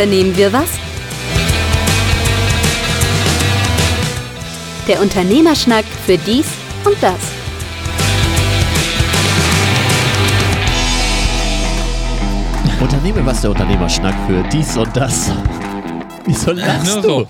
unternehmen wir was? Der Unternehmerschnack für dies und das. Unternehme was der Unternehmerschnack für dies und das. Wieso lachst Nur du? so.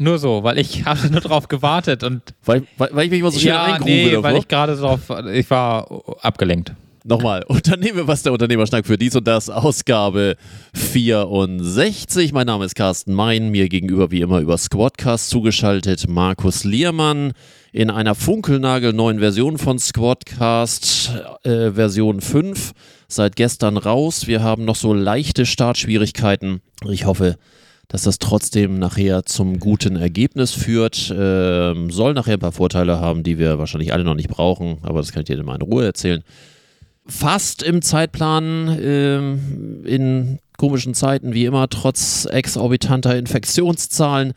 Nur so, weil ich habe nur drauf gewartet und Weil, weil, weil ich mich mal so schnell ja, nee, davor. weil ich gerade so drauf, ich war abgelenkt. Nochmal, Unternehme was der Unternehmerschnack für dies und das, Ausgabe 64. Mein Name ist Carsten Mein, mir gegenüber wie immer über Squadcast zugeschaltet Markus Liermann in einer funkelnagelneuen Version von Squadcast, äh, Version 5, seit gestern raus. Wir haben noch so leichte Startschwierigkeiten. Ich hoffe, dass das trotzdem nachher zum guten Ergebnis führt. Ähm, soll nachher ein paar Vorteile haben, die wir wahrscheinlich alle noch nicht brauchen, aber das kann ich dir mal in Ruhe erzählen fast im Zeitplan ähm, in komischen Zeiten wie immer, trotz exorbitanter Infektionszahlen.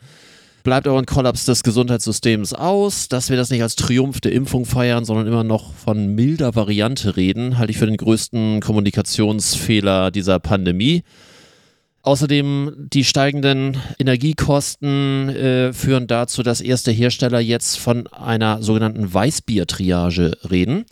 Bleibt aber ein Kollaps des Gesundheitssystems aus. Dass wir das nicht als Triumph der Impfung feiern, sondern immer noch von milder Variante reden, halte ich für den größten Kommunikationsfehler dieser Pandemie. Außerdem die steigenden Energiekosten äh, führen dazu, dass erste Hersteller jetzt von einer sogenannten Weißbier-Triage reden.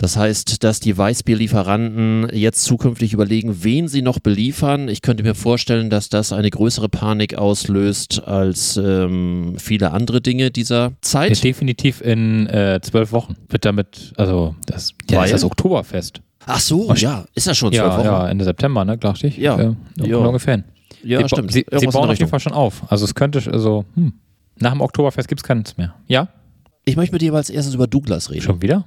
Das heißt, dass die Weißbierlieferanten jetzt zukünftig überlegen, wen sie noch beliefern. Ich könnte mir vorstellen, dass das eine größere Panik auslöst als ähm, viele andere Dinge dieser Zeit. Ist definitiv in äh, zwölf Wochen wird damit, also das, ja, ist das Oktoberfest. Ach so, ja, ist das schon zwölf Ja, Wochen? ja, Ende September, ne, dachte ich. Ja. äh, Ja. ungefähr. Ja, sie, stimmt. Sie, sie bauen auf jeden. Fall schon auf. Also es könnte, also hm, nach dem Oktoberfest gibt es keins mehr. Ja, Ich möchte mit dir aber als erstes über Douglas reden. schon wieder?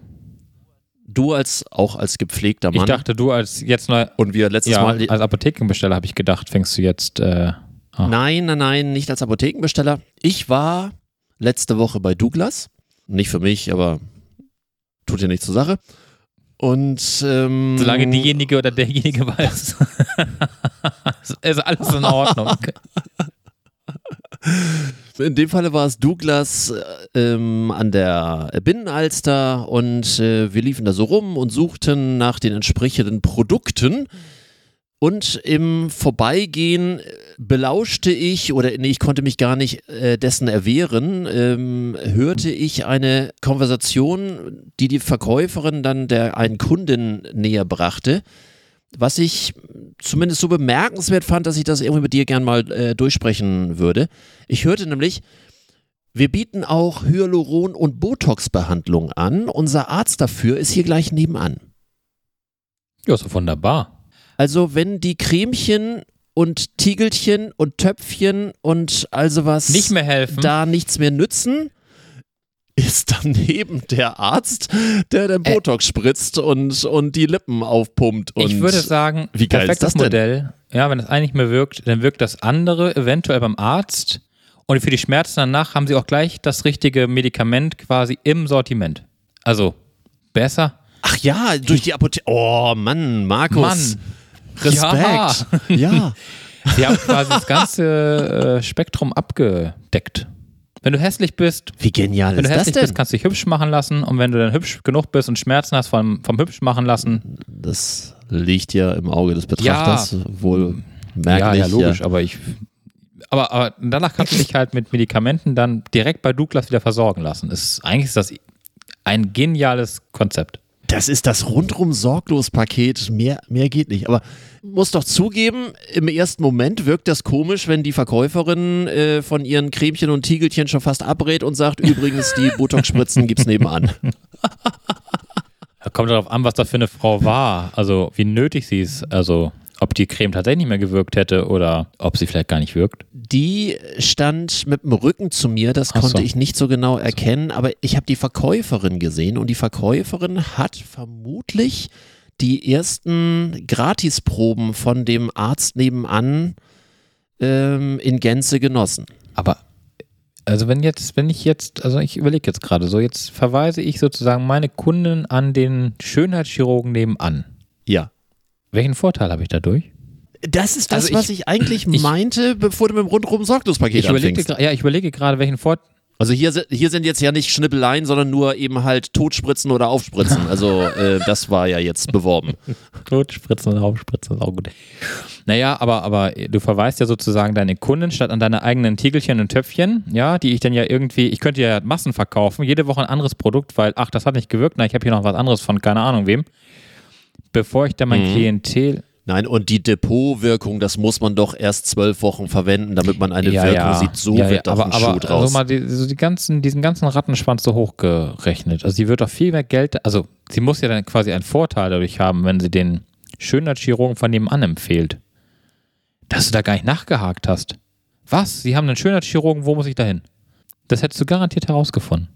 Du als auch als gepflegter Mann. Ich dachte, du als jetzt neu, und wir letztes ja, Mal als Apothekenbesteller habe ich gedacht, fängst du jetzt äh, ah. Nein, nein, nein, nicht als Apothekenbesteller. Ich war letzte Woche bei Douglas. Nicht für mich, aber tut ja nichts zur Sache. Und ähm, Solange diejenige oder derjenige weiß. ist alles in Ordnung. in dem Falle war es Douglas äh, ähm, an der Binnenalster und äh, wir liefen da so rum und suchten nach den entsprechenden Produkten. Und im Vorbeigehen äh, belauschte ich, oder nee, ich konnte mich gar nicht äh, dessen erwehren, ähm, hörte ich eine Konversation, die die Verkäuferin dann der einen Kunden näher brachte, was ich zumindest so bemerkenswert fand, dass ich das irgendwie mit dir gern mal äh, durchsprechen würde. Ich hörte nämlich, wir bieten auch Hyaluron- und Botox-Behandlung an. Unser Arzt dafür ist hier gleich nebenan. Ja, doch wunderbar. Also wenn die Cremchen und Tiegelchen und Töpfchen und also was Nicht mehr helfen. da nichts mehr nützen, ist daneben der Arzt, der den Botox spritzt und, und die Lippen aufpumpt. Und ich würde sagen, wie geil ist perfektes das denn? Modell. Ja, wenn es eigentlich mehr wirkt, dann wirkt das andere eventuell beim Arzt. Und für die Schmerzen danach haben sie auch gleich das richtige Medikament quasi im Sortiment. Also besser. Ach ja, durch die Apotheke. Oh Mann, Markus. Mann. Respekt. Ja. Sie haben quasi das ganze äh, Spektrum abgedeckt. Wenn du hässlich bist, Wie genial wenn ist du das hässlich denn? bist, kannst du dich hübsch machen lassen. Und wenn du dann hübsch genug bist und Schmerzen hast vom, vom hübsch machen lassen, Das liegt ja im Auge des Betrachters. Wohl ja, merklich. ja, logisch, aber ich. Aber, aber danach kannst du dich halt mit Medikamenten dann direkt bei Douglas wieder versorgen lassen. Ist, eigentlich ist das ein geniales Konzept. Das ist das rundrum sorglos Paket. Mehr, mehr geht nicht. Aber muss doch zugeben, im ersten Moment wirkt das komisch, wenn die Verkäuferin äh, von ihren Cremchen und Tiegelchen schon fast abrät und sagt, übrigens, die Botox-Spritzen gibt's nebenan. Kommt darauf an, was das für eine Frau war. Also, wie nötig sie ist. Also, ob die Creme tatsächlich nicht mehr gewirkt hätte oder ob sie vielleicht gar nicht wirkt. Die stand mit dem Rücken zu mir, das Ach konnte so. ich nicht so genau erkennen, aber ich habe die Verkäuferin gesehen und die Verkäuferin hat vermutlich die ersten Gratisproben von dem Arzt nebenan ähm, in Gänze genossen. Aber also wenn jetzt, wenn ich jetzt, also ich überlege jetzt gerade so, jetzt verweise ich sozusagen meine Kunden an den Schönheitschirurgen nebenan. Ja. Welchen Vorteil habe ich dadurch? Das ist das, Also ich- was ich eigentlich ich- meinte, bevor du mit dem rundrum sorglos Paket Ich überlegte, anfängst. ja, ich überlege gerade, welchen Vorteil. Also hier, hier sind jetzt ja nicht Schnippeleien, sondern nur eben halt Totspritzen oder Aufspritzen. Also äh, das war ja jetzt beworben. Totspritzen und Hauptspritzen ist auch gut. Naja, aber, aber du verweist ja sozusagen deine Kunden statt an deine eigenen Tiegelchen und Töpfchen, ja, die ich dann ja irgendwie, ich könnte ja Massen verkaufen, jede Woche ein anderes Produkt, weil, ach, das hat nicht gewirkt, na, ich habe hier noch was anderes von keine Ahnung wem. Bevor ich dann mein Mhm. Klientel Nein, und die Depotwirkung, das muss man doch erst zwölf Wochen verwenden, damit man eine Wirkung sieht. So ja, wird ja, doch aber, ein aber Schuh draus. Also mal die, so die ganzen, diesen ganzen Rattenschwanz so hochgerechnet. Also sie wird doch viel mehr Geld, also sie muss ja dann quasi einen Vorteil dadurch haben, wenn sie den Schönheitschirurgen von nebenan empfiehlt. Dass du da gar nicht nachgehakt hast. Was? Sie haben einen Schönheitschirurgen, wo muss ich da hin? Das hättest du garantiert herausgefunden.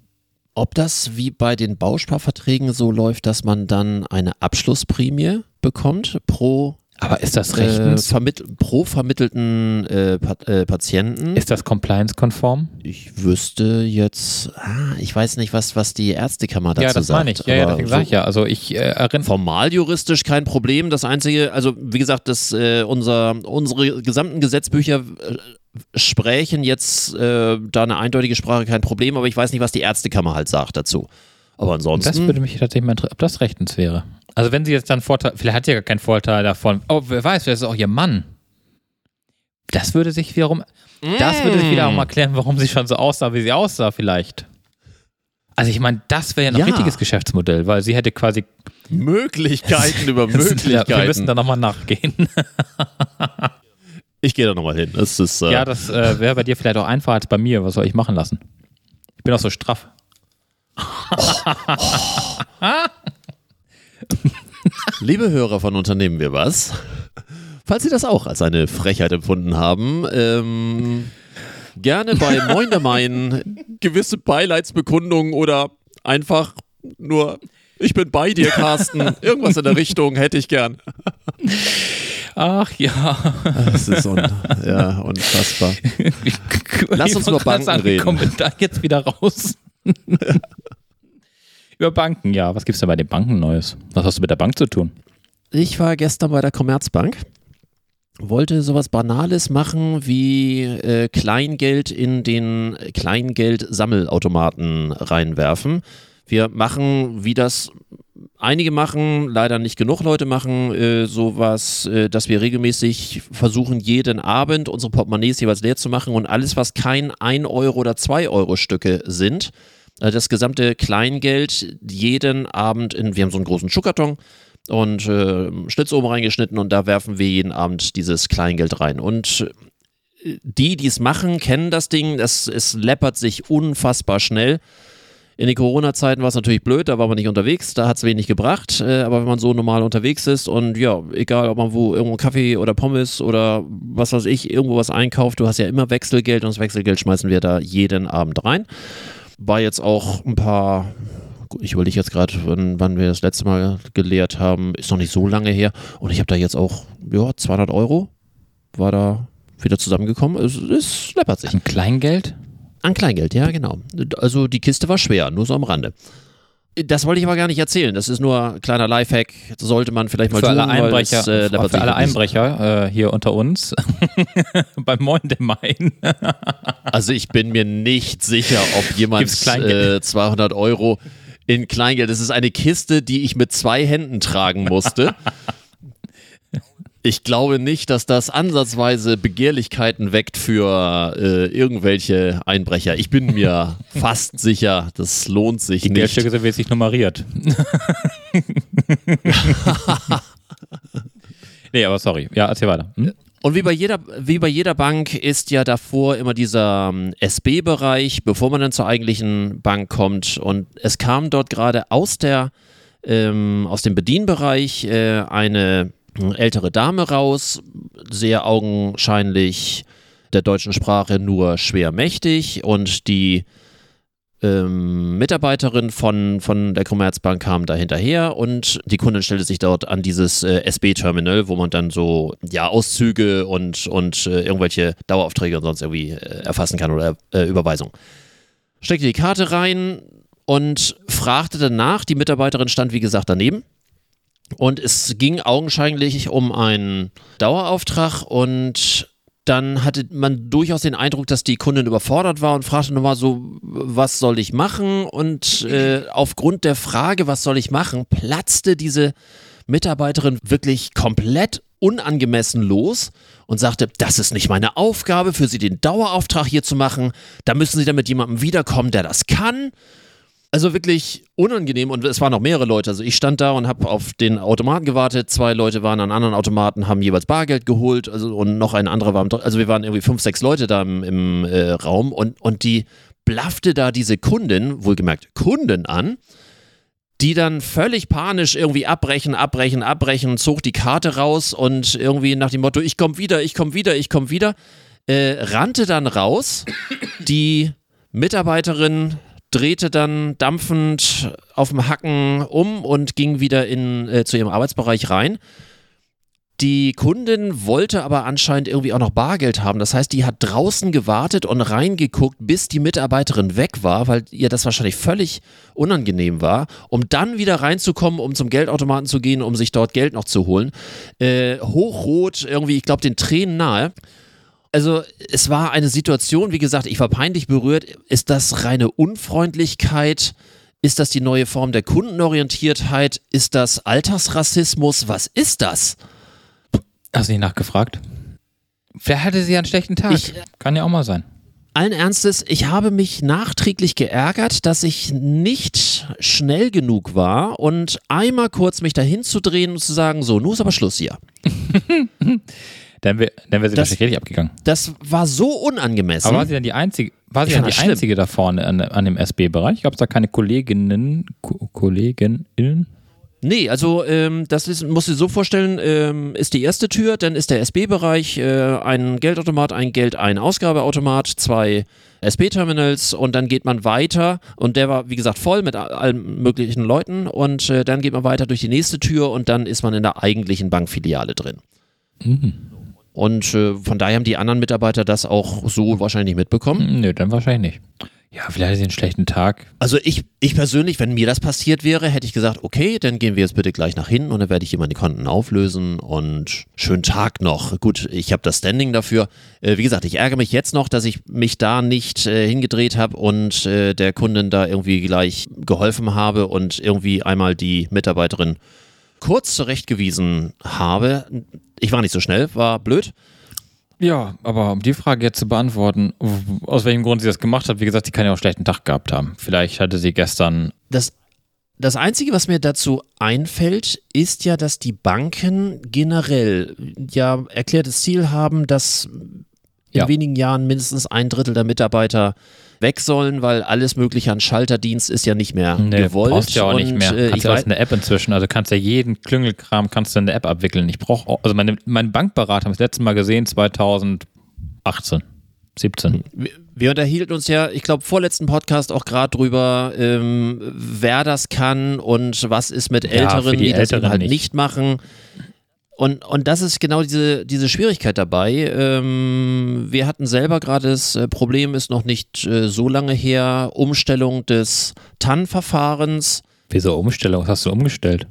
Ob das wie bei den Bausparverträgen so läuft, dass man dann eine Abschlussprämie bekommt pro, Aber ist das äh, rechtens? vermitt pro vermittelten äh, pa äh, Patienten. ist das compliance-konform? Ich wüsste jetzt, ah, ich weiß nicht, was, was die Ärztekammer dazu Ja, das sagt. meine ich. Ja, ja, deswegen so sage ich ja. Also ich äh, erinnere. Formal juristisch kein Problem. Das einzige, also wie gesagt, das, äh, unser, unsere gesamten Gesetzbücher äh, sprechen jetzt äh, da eine eindeutige Sprache kein Problem, aber ich weiß nicht, was die Ärztekammer halt sagt dazu. Aber ansonsten. Das würde mich tatsächlich mal interessieren, ob das rechtens wäre. Also wenn sie jetzt dann Vorteil, vielleicht hat sie ja gar keinen Vorteil davon. Oh, wer weiß, vielleicht ist auch ihr Mann. Das würde sich wiederum, das würde sich wiederum erklären, warum sie schon so aussah, wie sie aussah vielleicht. Also ich meine, das wäre ja ein Ja. richtiges Geschäftsmodell, weil sie hätte quasi Möglichkeiten über Ja, wir müssen Möglichkeiten. da nochmal nachgehen. Ich gehe da nochmal hin. Es ist, äh, Ja, das äh, wäre bei dir vielleicht auch einfacher als bei mir. Was soll ich machen lassen? Ich bin auch so straff. Liebe Hörer von Unternehmen wir was, falls Sie das auch als eine Frechheit empfunden haben, ähm, gerne bei Moin der Main gewisse Beileidsbekundungen oder einfach nur ich bin bei dir, Carsten. Irgendwas in der Richtung hätte ich gern. Ach ja. Das ist un ja, unfassbar. Lass uns über Banken sagen, wie reden. Kommen wir da jetzt wieder raus? über Banken, ja. Was gibt's denn bei den Banken Neues? Was hast du mit der Bank zu tun? Ich war gestern bei der Commerzbank, wollte sowas Banales machen wie äh, Kleingeld in den Kleingeldsammelautomaten reinwerfen. Wir machen, wie das einige machen, leider nicht genug Leute machen, äh, sowas, äh, dass wir regelmäßig versuchen, jeden Abend unsere Portemonnaies jeweils leer zu machen und alles, was kein 1 Euro oder 2 Euro Stücke sind, äh, das gesamte Kleingeld jeden Abend in, wir haben so einen großen Schuhkarton, und äh, Schlitz oben reingeschnitten und da werfen wir jeden Abend dieses Kleingeld rein. Und äh, die, die es machen, kennen das Ding. Das, es läppert sich unfassbar schnell. In den Corona-Zeiten war es natürlich blöd, da war man nicht unterwegs, da hat es wenig gebracht. Äh, aber wenn man so normal unterwegs ist und ja, egal ob man wo irgendwo Kaffee oder Pommes oder was weiß ich, irgendwo was einkauft, du hast ja immer Wechselgeld und das Wechselgeld schmeißen wir da jeden Abend rein. War jetzt auch ein paar ich überlege jetzt gerade, wann, wann wir das letzte Mal gelehrt haben, ist noch nicht so lange her. Und ich habe da jetzt auch, ja, 200 Euro war da wieder zusammengekommen. Es, es läppert sich. Ein Kleingeld? An Kleingeld, ja, genau. Also die Kiste war schwer, nur so am Rande. Das wollte ich aber gar nicht erzählen. Das ist nur ein kleiner Lifehack. Sollte man vielleicht mal Für tun, alle Einbrecher, es, äh, für alle. Einbrecher äh, hier unter uns beim Moin dem Main. Also ich bin mir nicht sicher, ob jemand äh, 200 Euro in Kleingeld. Das ist eine Kiste, die ich mit zwei Händen tragen musste. Ich glaube nicht, dass das ansatzweise Begehrlichkeiten weckt für äh, irgendwelche Einbrecher. Ich bin mir fast sicher, das lohnt sich Die nicht. Geldstücke sind nicht nummeriert. nee, aber sorry. Ja, erzähl weiter. Hm? Und wie bei jeder, wie bei jeder Bank ist ja davor immer dieser ähm, SB-Bereich, bevor man dann zur eigentlichen Bank kommt. Und es kam dort gerade aus der ähm, aus dem Bedienbereich äh, eine ältere Dame raus, sehr augenscheinlich der deutschen Sprache nur schwer mächtig und die ähm, Mitarbeiterin von, von der Commerzbank kam da hinterher und die Kundin stellte sich dort an dieses äh, SB-Terminal, wo man dann so ja Auszüge und, und äh, irgendwelche Daueraufträge und sonst irgendwie äh, erfassen kann oder äh, Überweisung. Steckte die Karte rein und fragte danach, die Mitarbeiterin stand wie gesagt daneben. Und es ging augenscheinlich um einen Dauerauftrag und dann hatte man durchaus den Eindruck, dass die Kundin überfordert war und fragte nochmal so, was soll ich machen? Und äh, aufgrund der Frage, was soll ich machen, platzte diese Mitarbeiterin wirklich komplett unangemessen los und sagte, das ist nicht meine Aufgabe, für Sie den Dauerauftrag hier zu machen. Da müssen Sie dann mit jemandem wiederkommen, der das kann. Also wirklich unangenehm und es waren noch mehrere Leute. Also ich stand da und habe auf den Automaten gewartet. Zwei Leute waren an anderen Automaten, haben jeweils Bargeld geholt. Also und noch ein anderer war im, also wir waren irgendwie fünf, sechs Leute da im, im äh, Raum und, und die blaffte da diese Kundin, wohlgemerkt Kunden an, die dann völlig panisch irgendwie abbrechen, abbrechen, abbrechen, zog die Karte raus und irgendwie nach dem Motto, ich komme wieder, ich komme wieder, ich komme wieder, äh, rannte dann raus. Die Mitarbeiterin drehte dann dampfend auf dem Hacken um und ging wieder in, äh, zu ihrem Arbeitsbereich rein. Die Kundin wollte aber anscheinend irgendwie auch noch Bargeld haben. Das heißt, die hat draußen gewartet und reingeguckt, bis die Mitarbeiterin weg war, weil ihr das wahrscheinlich völlig unangenehm war, um dann wieder reinzukommen, um zum Geldautomaten zu gehen, um sich dort Geld noch zu holen. Äh, hochrot, irgendwie, ich glaube, den Tränen nahe also es war eine Situation, wie gesagt, ich war peinlich berührt. Ist das reine Unfreundlichkeit? Ist das die neue Form der Kundenorientiertheit? Ist das Altersrassismus? Was ist das? Hast du nicht nachgefragt? Wer hatte sie einen schlechten Tag? Ich- Kann ja auch mal sein. Allen Ernstes, ich habe mich nachträglich geärgert, dass ich nicht schnell genug war und einmal kurz mich dahin zu drehen und zu sagen, so, nun ist aber Schluss hier. Dann wäre dann wär sie Das- wahrscheinlich richtig abgegangen. Das war so unangemessen. Aber war sie dann die einzige, war sie dann die schlimm. einzige da vorne an, an dem SB-Bereich? Gab es da keine Kolleginnen, Ko Kolleginnen? Nee, also ähm, das ist, musst du dir so vorstellen, ähm, ist die erste Tür, dann ist der SB-Bereich, äh, ein Geldautomat, ein Geld, ein Ausgabeautomat, zwei SB-Terminals und dann geht man weiter und der war, wie gesagt, voll mit all- allen möglichen Leuten und äh, dann geht man weiter durch die nächste Tür und dann ist man in der eigentlichen Bankfiliale drin. Und äh, von daher haben die anderen Mitarbeiter das auch so wahrscheinlich mitbekommen. Hm, Nö, dann wahrscheinlich nicht. Ja, vielleicht hat sie einen schlechten Tag. Also ich, ich persönlich, wenn mir das passiert wäre, hätte ich gesagt, okay, dann gehen wir jetzt bitte gleich nach hinten und dann werde ich hier meine Konten auflösen und schönen Tag noch. Gut, ich habe das Standing dafür. Äh, wie gesagt, ich ärgere mich jetzt noch, dass ich mich da nicht äh, hingedreht habe und äh, der Kundin da irgendwie gleich geholfen habe und irgendwie einmal die Mitarbeiterin kurz zurechtgewiesen habe. Ich war nicht so schnell, war blöd. Ja, aber um die Frage jetzt zu beantworten, aus welchem Grund sie das gemacht hat, wie gesagt, sie kann ja auch einen schlechten Tag gehabt haben. Vielleicht hatte sie gestern. Das, das Einzige, was mir dazu einfällt, ist ja, dass die Banken generell ja erklärtes Ziel haben, dass in Ja. wenigen Jahren mindestens ein Drittel der Mitarbeiter weg sollen, weil alles Mögliche an Schalterdienst ist ja nicht mehr gewollt. brauchst ja auch nicht Und, mehr. Äh, kannst ich ja alles in der App inzwischen. Also kannst ja jeden Klüngelkram kannst du in der App abwickeln. Ich brauche auch, also meine, mein Bankberater haben das letzte Mal gesehen 2018, 17. wir- wir unterhielten uns ja, ich glaube, vorletzten Podcast auch gerade drüber, ähm, wer das kann und was ist mit Ja, Älteren, für die die, das Älteren halt nicht. nicht machen. Und, und das ist genau diese, diese Schwierigkeit dabei. Ähm, wir hatten selber gerade das äh, Problem, ist noch nicht äh, so lange her, Umstellung des TAN-Verfahrens. Wieso Umstellung? Was hast du umgestellt?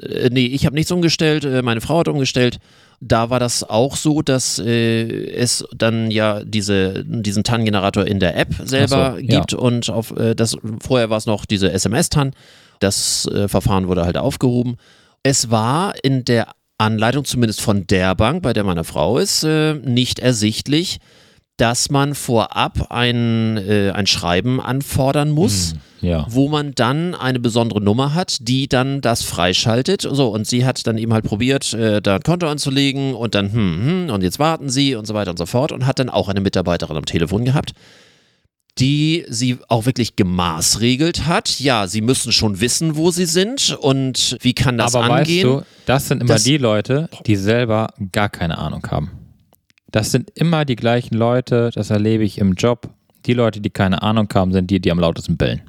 Äh, nee, ich habe nichts umgestellt, äh, meine Frau hat umgestellt. Da war das auch so, dass äh, es dann ja diese, diesen TAN-Generator in der App selber so, ja. gibt und auf äh, das vorher war es noch diese SMS-TAN. Das äh, Verfahren wurde halt aufgehoben. Es war in der Anleitung, zumindest von der Bank, bei der meine Frau ist, äh, nicht ersichtlich, dass man vorab ein, äh, ein Schreiben anfordern muss Ja. wo man dann eine besondere Nummer hat, die dann das freischaltet. So, und sie hat dann eben halt probiert, äh, da ein Konto anzulegen und dann, hm, hm, und jetzt warten sie und so weiter und so fort und hat dann auch eine Mitarbeiterin am Telefon gehabt, die sie auch wirklich gemaßregelt hat. Ja, sie müssen schon wissen, wo sie sind und wie kann das Aber angehen. weißt du, das sind immer Das- die Leute, die selber gar keine Ahnung haben. Das sind immer die gleichen Leute, das erlebe ich im Job. Die Leute, die keine Ahnung haben, sind die, die am lautesten bellen.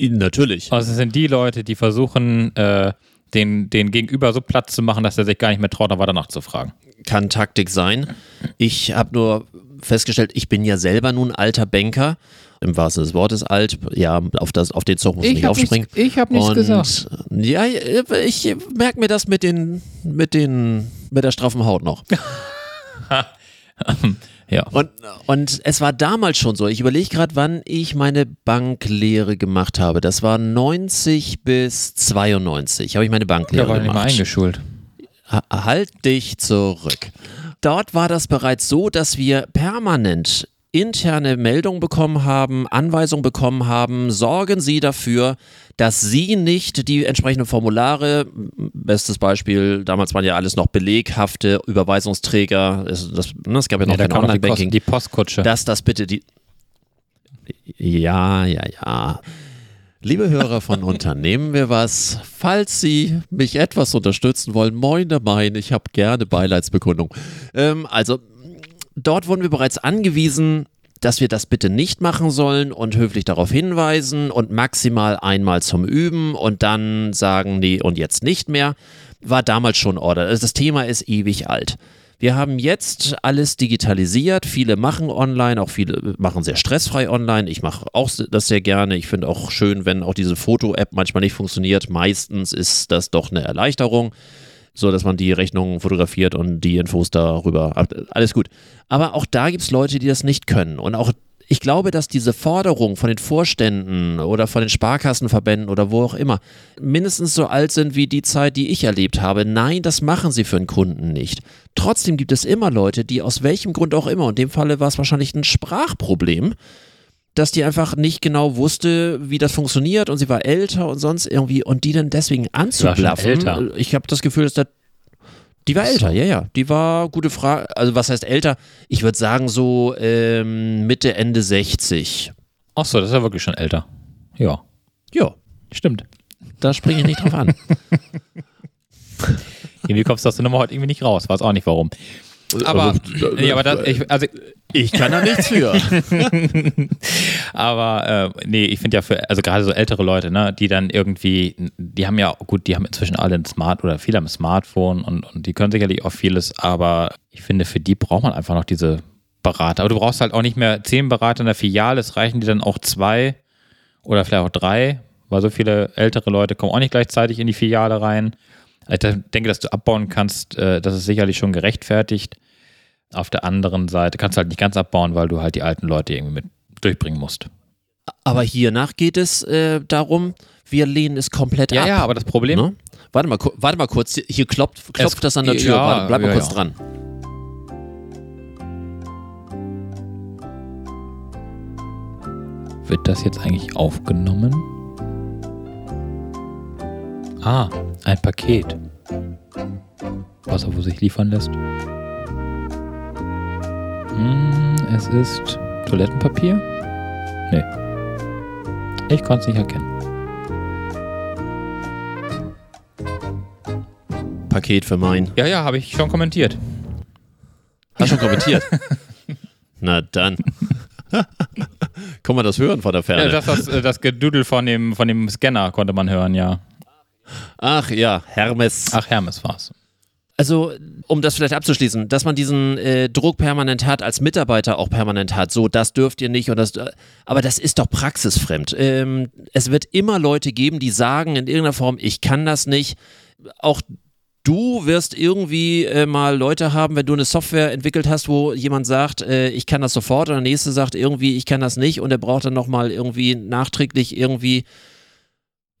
Natürlich. Also es sind die Leute, die versuchen, äh, den, den Gegenüber so platt zu machen, dass er sich gar nicht mehr traut, noch weiter nachzufragen. kann Taktik sein. Ich habe nur festgestellt, ich bin ja selber nun alter Banker. Im wahrsten Sinne des Wortes alt. Ja, auf, das, auf den Zug muss ich nicht aufspringen. ich habe Und ja, ich merke mir das mit den, mit den, mit der straffen Haut noch. ja. Und, und es war damals schon so. Ich überlege gerade, wann ich meine Banklehre gemacht habe. Das war 90 bis 92 habe ich meine Banklehre Da war nicht mal gemacht. eingeschult. Ha- Halt dich zurück. Dort war das bereits so, dass wir permanent interne Meldungen bekommen haben, Anweisungen bekommen haben, sorgen Sie dafür, dass Sie nicht die entsprechenden Formulare, bestes Beispiel, damals waren ja alles noch beleghafte Überweisungsträger, es, das, ne, es gab ja noch Ja, kein noch die, Post, Online-Banking, die Postkutsche. dass das bitte die. Ja, ja, ja. Liebe Hörer von Unternehmen wir was, falls Sie mich etwas unterstützen wollen, moine mein, ich habe gerne Beileidsbekundung. Ähm, also, dort wurden wir bereits angewiesen, dass wir das bitte nicht machen sollen und höflich darauf hinweisen und maximal einmal zum Üben und dann sagen, nee, und jetzt nicht mehr. War damals schon Order. Also das Thema ist ewig alt. Wir haben jetzt alles digitalisiert. Viele machen online, auch viele machen sehr stressfrei online. Ich mache auch das sehr gerne. Ich finde auch schön, wenn auch diese Foto-App manchmal nicht funktioniert. Meistens ist das doch eine Erleichterung, so dass man die Rechnungen fotografiert und die Infos darüber. Alles gut. Aber auch da gibt es Leute, die das nicht können. Und auch ich glaube, dass diese Forderungen von den Vorständen oder von den Sparkassenverbänden oder wo auch immer mindestens so alt sind wie die Zeit, die ich erlebt habe. Nein, das machen sie für einen Kunden nicht. Trotzdem gibt es immer Leute, die aus welchem Grund auch immer, in dem Falle war es wahrscheinlich ein Sprachproblem, dass die einfach nicht genau wusste, wie das funktioniert und sie war älter und sonst irgendwie und die dann deswegen anzublaffen. Ich habe das Gefühl, dass das die war älter, ja, ja. Die war gute Frage. Also was heißt älter? Ich würde sagen so ähm, Mitte, Ende 60. Ach so, das ist ja wirklich schon älter. Ja, Ja, stimmt. da springe ich nicht drauf an. Irgendwie kommst du aus der Nummer heute irgendwie nicht raus. Weiß auch nicht warum. Aber, nee, aber das, ich, also, Ich kann da nichts für. aber äh, nee, ich finde ja für, also gerade so ältere Leute, ne, die dann irgendwie, die haben ja, gut, die haben inzwischen alle ein Smart oder viele haben ein Smartphone und, und die können sicherlich auch vieles, aber ich finde, für die braucht man einfach noch diese Berater. Aber du brauchst halt auch nicht mehr zehn Berater in der Filiale, es reichen dir dann auch zwei oder vielleicht auch drei, weil so viele ältere Leute kommen auch nicht gleichzeitig in die Filiale rein. Ich denke, dass du abbauen kannst, äh, das ist sicherlich schon gerechtfertigt. Auf der anderen Seite kannst du halt nicht ganz abbauen, weil du halt die alten Leute irgendwie mit durchbringen musst. Aber hiernach geht es äh, darum, wir lehnen es komplett Ja, ab. ja, aber das Problem, Ne? Warte, mal, warte mal kurz, hier klopft, klopft Es- das an der Tür. ja, warte, bleib mal ja, kurz ja. dran. wird das jetzt eigentlich aufgenommen? Ah, ein Paket. Was er wo sich liefern lässt. Hm, es ist Toilettenpapier? Nee. Ich konnte es nicht erkennen. Paket für mein. Ja, ja, habe ich schon kommentiert. Hast schon kommentiert? Na dann. Kann man das hören von der Ferne? Ja, das, das, das Gedudel von dem, von dem Scanner konnte man hören, ja. Ach ja, Hermes. Ach, Hermes war's. Also, um das vielleicht abzuschließen, dass man diesen äh, Druck permanent hat, als Mitarbeiter auch permanent hat, so, das dürft ihr nicht und das, äh, aber das ist doch praxisfremd. Ähm, es wird immer Leute geben, die sagen in irgendeiner Form, ich kann das nicht. Auch du wirst irgendwie äh, mal Leute haben, wenn du eine Software entwickelt hast, wo jemand sagt, äh, ich kann das sofort und der nächste sagt irgendwie, ich kann das nicht und er braucht dann nochmal irgendwie nachträglich irgendwie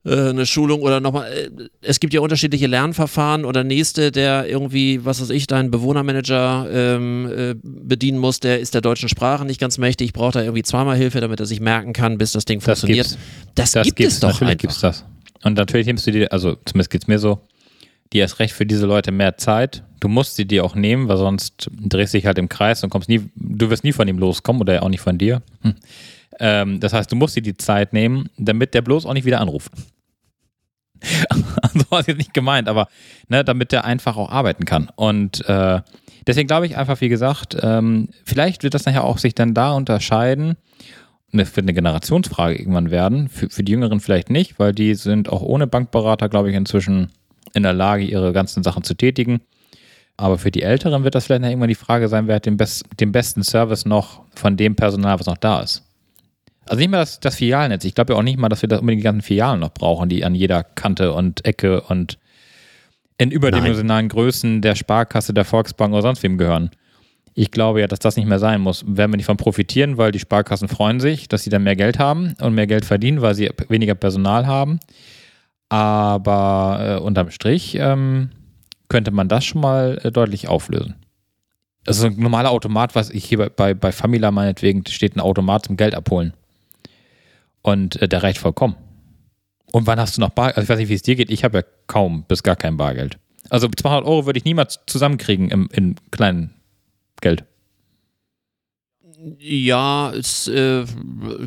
eine Schulung oder nochmal, äh, es gibt ja unterschiedliche Lernverfahren oder nächste, der irgendwie, was weiß ich, deinen Bewohnermanager ähm, äh, bedienen muss, der ist der deutschen Sprache nicht ganz mächtig, braucht da irgendwie zweimal Hilfe, damit er sich merken kann, bis das Ding Das funktioniert. gibt's. Das, Das gibt gibt's, es doch natürlich einfach. gibt's das. Und natürlich nimmst du dir, also zumindest geht's mir so, dir erst recht für diese Leute mehr Zeit. Du musst sie dir auch nehmen, weil sonst drehst du dich halt im Kreis und kommst nie, du wirst nie von ihm loskommen oder auch nicht von dir. Hm. Ähm, das heißt, du musst dir die Zeit nehmen, damit der bloß auch nicht wieder anruft. so war es jetzt nicht gemeint, aber ne, damit der einfach auch arbeiten kann. Und äh, deswegen glaube ich einfach, wie gesagt, ähm, vielleicht wird das nachher auch sich dann da unterscheiden. Es wird eine Generationsfrage irgendwann werden. Für, für die Jüngeren vielleicht nicht, weil die sind auch ohne Bankberater, glaube ich, inzwischen in der Lage, ihre ganzen Sachen zu tätigen. Aber für die Älteren wird das vielleicht irgendwann die Frage sein, wer hat den, best, den besten Service noch von dem Personal, was noch da ist. Also nicht mal das, das Filialnetz. Ich glaube ja auch nicht mal, dass wir da unbedingt die ganzen Filialen noch brauchen, die an jeder Kante und Ecke und in überdimensionalen Größen der Sparkasse, der Volksbank oder sonst wem gehören. Ich glaube ja, dass das nicht mehr sein muss. Werden wir nicht von profitieren, weil die Sparkassen freuen sich, dass sie dann mehr Geld haben und mehr Geld verdienen, weil sie weniger Personal haben. Aber äh, unterm Strich ähm, könnte man das schon mal äh, deutlich auflösen. Also ein normaler Automat, was ich hier bei, bei, bei Famila meinetwegen steht ein Automat zum Geld abholen. Und äh, der reicht vollkommen. Und wann hast du noch Bargeld? Also ich weiß nicht, wie es dir geht. Ich habe ja kaum bis gar kein Bargeld. Also 200 Euro würde ich niemals zusammenkriegen im, in kleinen Geld. Ja, ist, äh,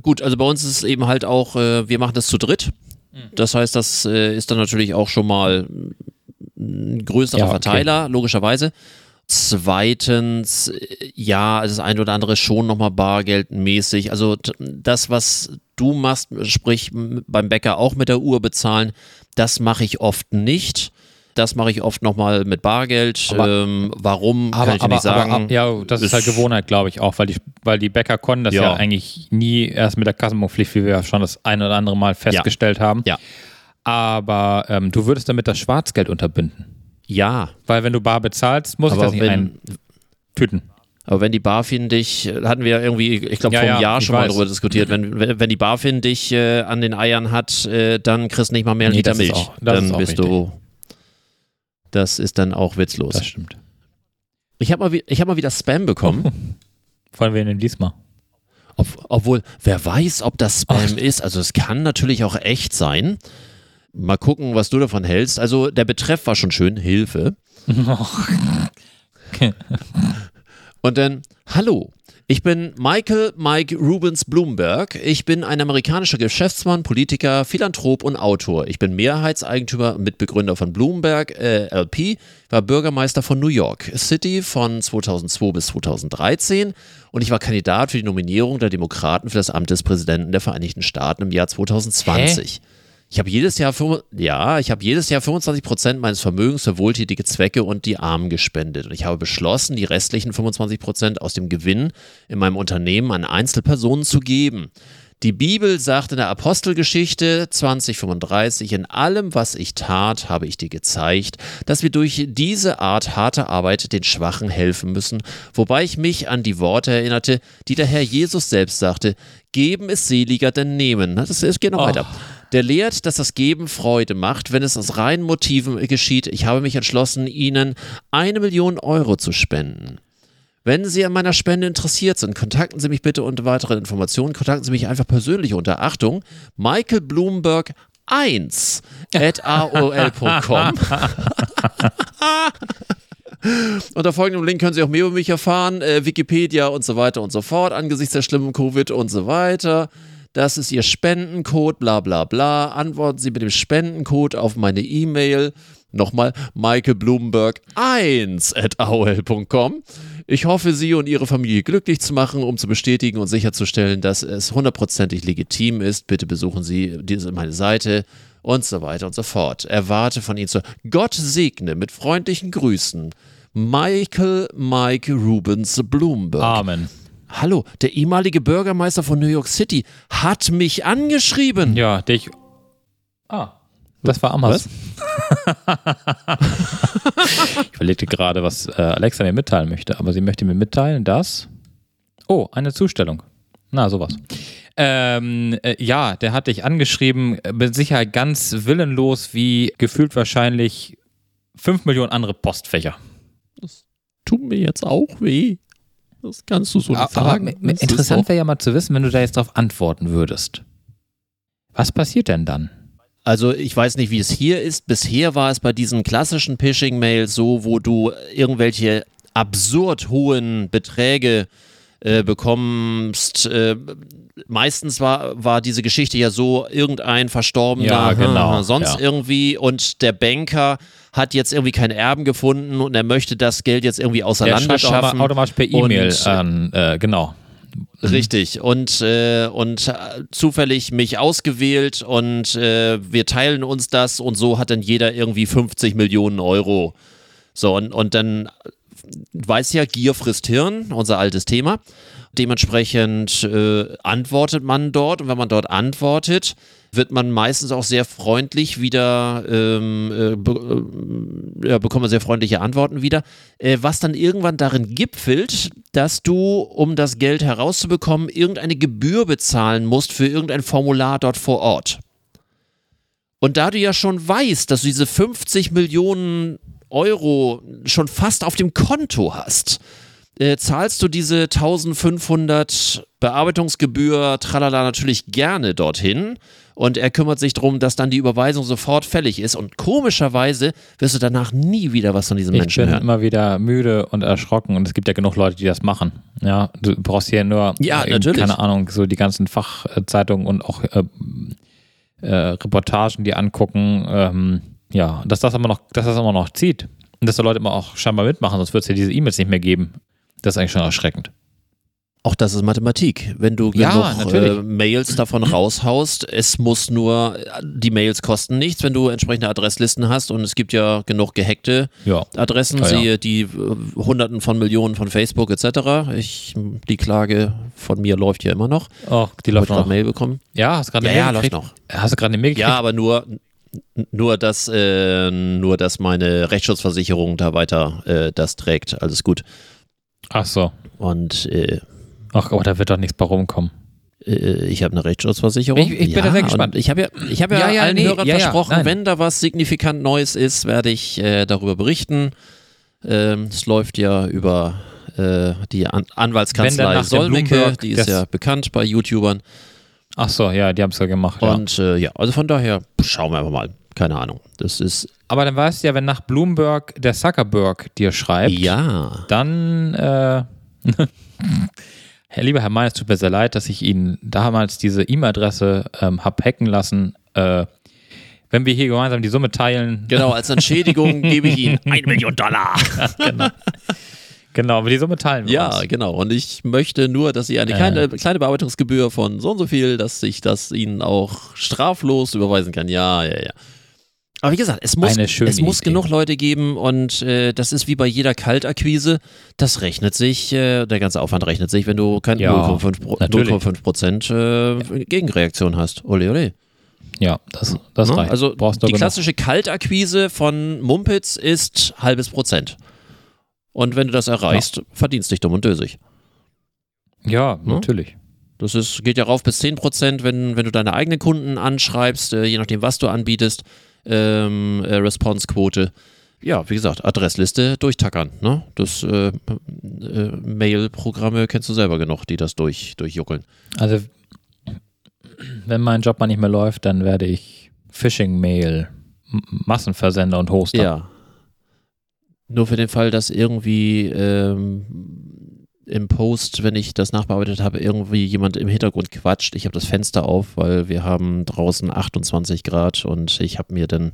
gut, also bei uns ist es eben halt auch, äh, wir machen das zu dritt. Mhm. Das heißt, das äh, ist dann natürlich auch schon mal ein größerer ja, okay. Verteiler, logischerweise. Zweitens, ja, das eine oder andere schon nochmal bargeldmäßig. Also das, was du machst, sprich beim Bäcker auch mit der Uhr bezahlen, das mache ich oft nicht. Das mache ich oft nochmal mit Bargeld. Aber, ähm, warum, aber, kann ich aber, nicht sagen. Aber, ja, das ist, ist halt Gewohnheit, glaube ich auch, weil die, weil die Bäcker konnten das ja. ja eigentlich nie erst mit der Kassenbuchpflicht, wie wir ja schon das ein oder andere Mal festgestellt ja. haben. Ja. Aber ähm, du würdest damit das Schwarzgeld unterbinden. Ja. Weil wenn du bar bezahlst, muss ich das nicht wenn, eintüten. Aber wenn die BaFin dich, hatten wir irgendwie, ich glaube, ja, vor einem ja, Jahr schon weiß. mal darüber diskutiert, wenn, wenn die BaFin dich äh, an den Eiern hat, äh, dann kriegst du nicht mal mehr einen nee, Liter Milch. Auch, dann bist richtig. du das ist dann auch witzlos. Das stimmt. Ich habe mal, hab mal wieder Spam bekommen. Von wem denn diesmal? Ob, obwohl, wer weiß, ob das Spam Ach. ist. Also es kann natürlich auch echt sein. Mal gucken, was du davon hältst. Also der Betreff war schon schön, Hilfe. Und dann, hallo, ich bin Michael Mike Rubens Bloomberg. Ich bin ein amerikanischer Geschäftsmann, Politiker, Philanthrop und Autor. Ich bin Mehrheitseigentümer und Mitbegründer von Bloomberg äh, LP, war Bürgermeister von New York City von 2002 bis 2013 und ich war Kandidat für die Nominierung der Demokraten für das Amt des Präsidenten der Vereinigten Staaten im Jahr 2020. Hä? Ich habe jedes Jahr, ja, ich habe jedes Jahr 25 Prozent meines Vermögens für wohltätige Zwecke und die Armen gespendet. Und ich habe beschlossen, die restlichen 25 Prozent aus dem Gewinn in meinem Unternehmen an Einzelpersonen zu geben. Die Bibel sagt in der Apostelgeschichte 2035, in allem, was ich tat, habe ich dir gezeigt, dass wir durch diese Art harte Arbeit den Schwachen helfen müssen, wobei ich mich an die Worte erinnerte, die der Herr Jesus selbst sagte, geben ist seliger denn nehmen. Das, das geht noch oh. weiter der lehrt, dass das Geben Freude macht, wenn es aus reinen Motiven geschieht. Ich habe mich entschlossen, Ihnen eine Million Euro zu spenden. Wenn Sie an meiner Spende interessiert sind, kontakten Sie mich bitte unter weiteren Informationen. Kontakten Sie mich einfach persönlich unter Achtung, Michael Bloomberg 1 at aol.com. Unter folgendem Link können Sie auch mehr über mich erfahren, äh, Wikipedia und so weiter und so fort, angesichts der schlimmen Covid und so weiter. Das ist Ihr Spendencode, bla bla bla. Antworten Sie mit dem Spendencode auf meine E-Mail. Nochmal Michael Bloomberg 1 at aol.com. Ich hoffe, Sie und Ihre Familie glücklich zu machen, um zu bestätigen und sicherzustellen, dass es hundertprozentig legitim ist. Bitte besuchen Sie diese, meine Seite und so weiter und so fort. Erwarte von Ihnen zu. Gott segne mit freundlichen Grüßen. Michael Mike Rubens Bloomberg. Amen. Hallo, der ehemalige Bürgermeister von New York City hat mich angeschrieben. Ja, dich. Ah. Das war Amazon. ich überlegte gerade, was äh, Alexa mir mitteilen möchte, aber sie möchte mir mitteilen, dass. Oh, eine Zustellung. Na, sowas. Ähm, äh, ja, der hat dich angeschrieben, äh, mit Sicherheit ganz willenlos, wie gefühlt wahrscheinlich 5 Millionen andere Postfächer. Das tut mir jetzt auch weh. Das kannst du so nicht sagen. Aber interessant wäre ja mal zu wissen, wenn du da jetzt darauf antworten würdest. Was passiert denn dann? Also ich weiß nicht, wie es hier ist. Bisher war es bei diesen klassischen Phishing-Mails so, wo du irgendwelche absurd hohen Beträge äh, bekommst. Äh, meistens war, war diese Geschichte ja so, irgendein Verstorbener, ja, genau, sonst ja. irgendwie und der Banker hat jetzt irgendwie keinen Erben gefunden und er möchte das Geld jetzt irgendwie außer der Landes schaffen. automatisch per E-Mail an, äh, genau. Mhm. Richtig. Und, äh, und äh, zufällig mich ausgewählt und äh, wir teilen uns das und so hat dann jeder irgendwie 50 Millionen Euro. So, und, und dann weiß ja, Gier frisst Hirn, unser altes Thema. Dementsprechend äh, antwortet man dort und wenn man dort antwortet, wird man meistens auch sehr freundlich wieder, ähm, äh, be äh, ja, bekommt man sehr freundliche Antworten wieder, äh, was dann irgendwann darin gipfelt, dass du, um das Geld herauszubekommen, irgendeine Gebühr bezahlen musst für irgendein Formular dort vor Ort. Und da du ja schon weißt, dass du diese 50 Millionen Euro schon fast auf dem Konto hast, äh, zahlst du diese 1500 Bearbeitungsgebühr, tralala, natürlich gerne dorthin. Und er kümmert sich darum, dass dann die Überweisung sofort fällig ist. Und komischerweise wirst du danach nie wieder was von diesem ich Menschen bin hören. immer wieder müde und erschrocken und es gibt ja genug Leute, die das machen. Ja, du brauchst hier nur, Ja, äh, natürlich. keine Ahnung, so die ganzen Fachzeitungen und auch äh, äh, Reportagen, die angucken. Ähm, ja, dass das immer noch, dass das immer noch zieht und dass da Leute immer auch scheinbar mitmachen, sonst wird es ja diese E-Mails nicht mehr geben. Das ist eigentlich schon erschreckend. Auch das ist Mathematik. Wenn du Ja, genug äh, Mails davon raushaust, es muss nur, die Mails kosten nichts, wenn du entsprechende Adresslisten hast und es gibt ja genug gehackte Ja. Adressen, Ja, ja. siehe die äh, Hunderten von Millionen von Facebook etc. Ich, die Klage von mir läuft ja immer noch. Oh, die läuft noch. Mail bekommen. Ja, hast du gerade Ja, eine ja, Mail läuft gekriegt? noch. Hast du gerade eine Mail gekriegt? Ja, aber nur, nur, dass, äh, nur, dass meine Rechtsschutzversicherung da weiter äh, das trägt. Alles gut. Ach so. Und äh, Ach, aber da wird doch nichts bei rumkommen. Äh, Ich habe eine Rechtsschutzversicherung. Ich- ich bin da sehr gespannt. Ich habe ja, ich habe ja, Ja, ja, allen nee, Hörern ja, ja, versprochen, wenn da was signifikant Neues ist, werde ich äh, darüber berichten. Ähm, Es läuft ja über äh, die An Anwaltskanzlei Solmecke, die ist ja bekannt bei YouTubern. Ach so, ja, die haben es ja gemacht. Ja. Und äh, ja, also von daher schauen wir einfach mal. Keine Ahnung. Das ist Aber dann weißt du ja, wenn nach Bloomberg der Zuckerberg dir schreibt, ja. dann, äh, Herr lieber Herr May, es tut mir sehr leid, dass ich Ihnen damals diese E-Mail-Adresse ähm, hab hacken lassen. Äh, wenn wir hier gemeinsam die Summe teilen, Genau, als Entschädigung gebe ich Ihnen eine Million Dollar. genau, aber die Summe teilen wir Ja, uns. genau. Und ich möchte nur, dass Sie eine Äh. kleine, kleine Bearbeitungsgebühr von so und so viel, dass ich das Ihnen auch straflos überweisen kann. Ja, ja, ja. Aber wie gesagt, es muss, es muss Idee. genug Leute geben und äh, das ist wie bei jeder Kaltakquise. Das rechnet sich, äh, der ganze Aufwand rechnet sich, wenn du kein Ja, 0,5 Pro- natürlich. 0,5 Prozent äh, Gegenreaktion hast. Ole, ole. Ja, das, das Ne? reicht. Also Brauchst du die klassische Kaltakquise von Mumpitz ist halbes Prozent. Und wenn du das erreichst, verdienst dich dumm und dösig. Ja, Ne? natürlich. Das ist, geht ja rauf bis 10%, wenn, wenn du deine eigenen Kunden anschreibst, äh, je nachdem, was du anbietest. Ähm, äh, Response-Quote. Ja, wie gesagt, Adressliste durchtackern. Ne? Das äh, äh, Mail-Programme kennst du selber genug, die das durch, durchjuckeln. Also, wenn mein Job mal nicht mehr läuft, dann werde ich Phishing-Mail, Massenversender und Hoster. Ja. Nur für den Fall, dass irgendwie ähm, im Post, wenn ich das nachbearbeitet habe, irgendwie jemand im Hintergrund quatscht. Ich habe das Fenster auf, weil wir haben draußen 28 Grad und ich habe mir dann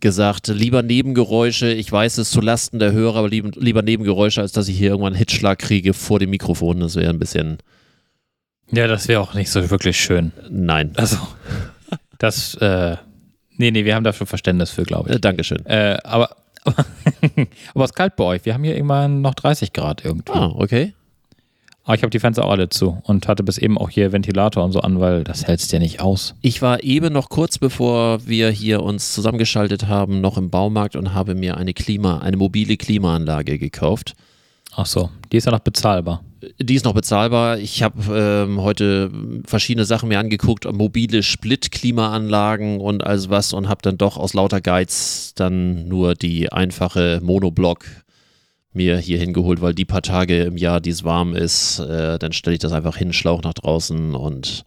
gesagt, lieber Nebengeräusche, ich weiß es zu Lasten der Hörer, aber lieber, lieber Nebengeräusche, als dass ich hier irgendwann einen Hitschlag kriege vor dem Mikrofon. Das wäre ein bisschen, Ja, das wäre auch nicht so wirklich schön. nein. Also, das, äh, nee, nee, wir haben da schon Verständnis für, glaube ich. Äh, Dankeschön. Äh, aber, aber, aber es ist kalt bei euch. Wir haben hier irgendwann noch 30 Grad irgendwie. Ah, okay. Aber ich habe die Fenster auch alle zu und hatte bis eben auch hier Ventilator und so an, weil das hältst dir nicht aus. Ich war eben noch kurz bevor wir hier uns zusammengeschaltet haben, noch im Baumarkt und habe mir eine Klima, eine mobile Klimaanlage gekauft. Ach so, die ist ja noch bezahlbar. Die ist noch bezahlbar. Ich habe ähm, heute verschiedene Sachen mir angeguckt, mobile Split-Klimaanlagen und alles was und habe dann doch aus lauter Geiz dann nur die einfache Monoblock mir hier hingeholt, weil die paar Tage im Jahr, die es warm ist, äh, dann stelle ich das einfach hin, Schlauch nach draußen und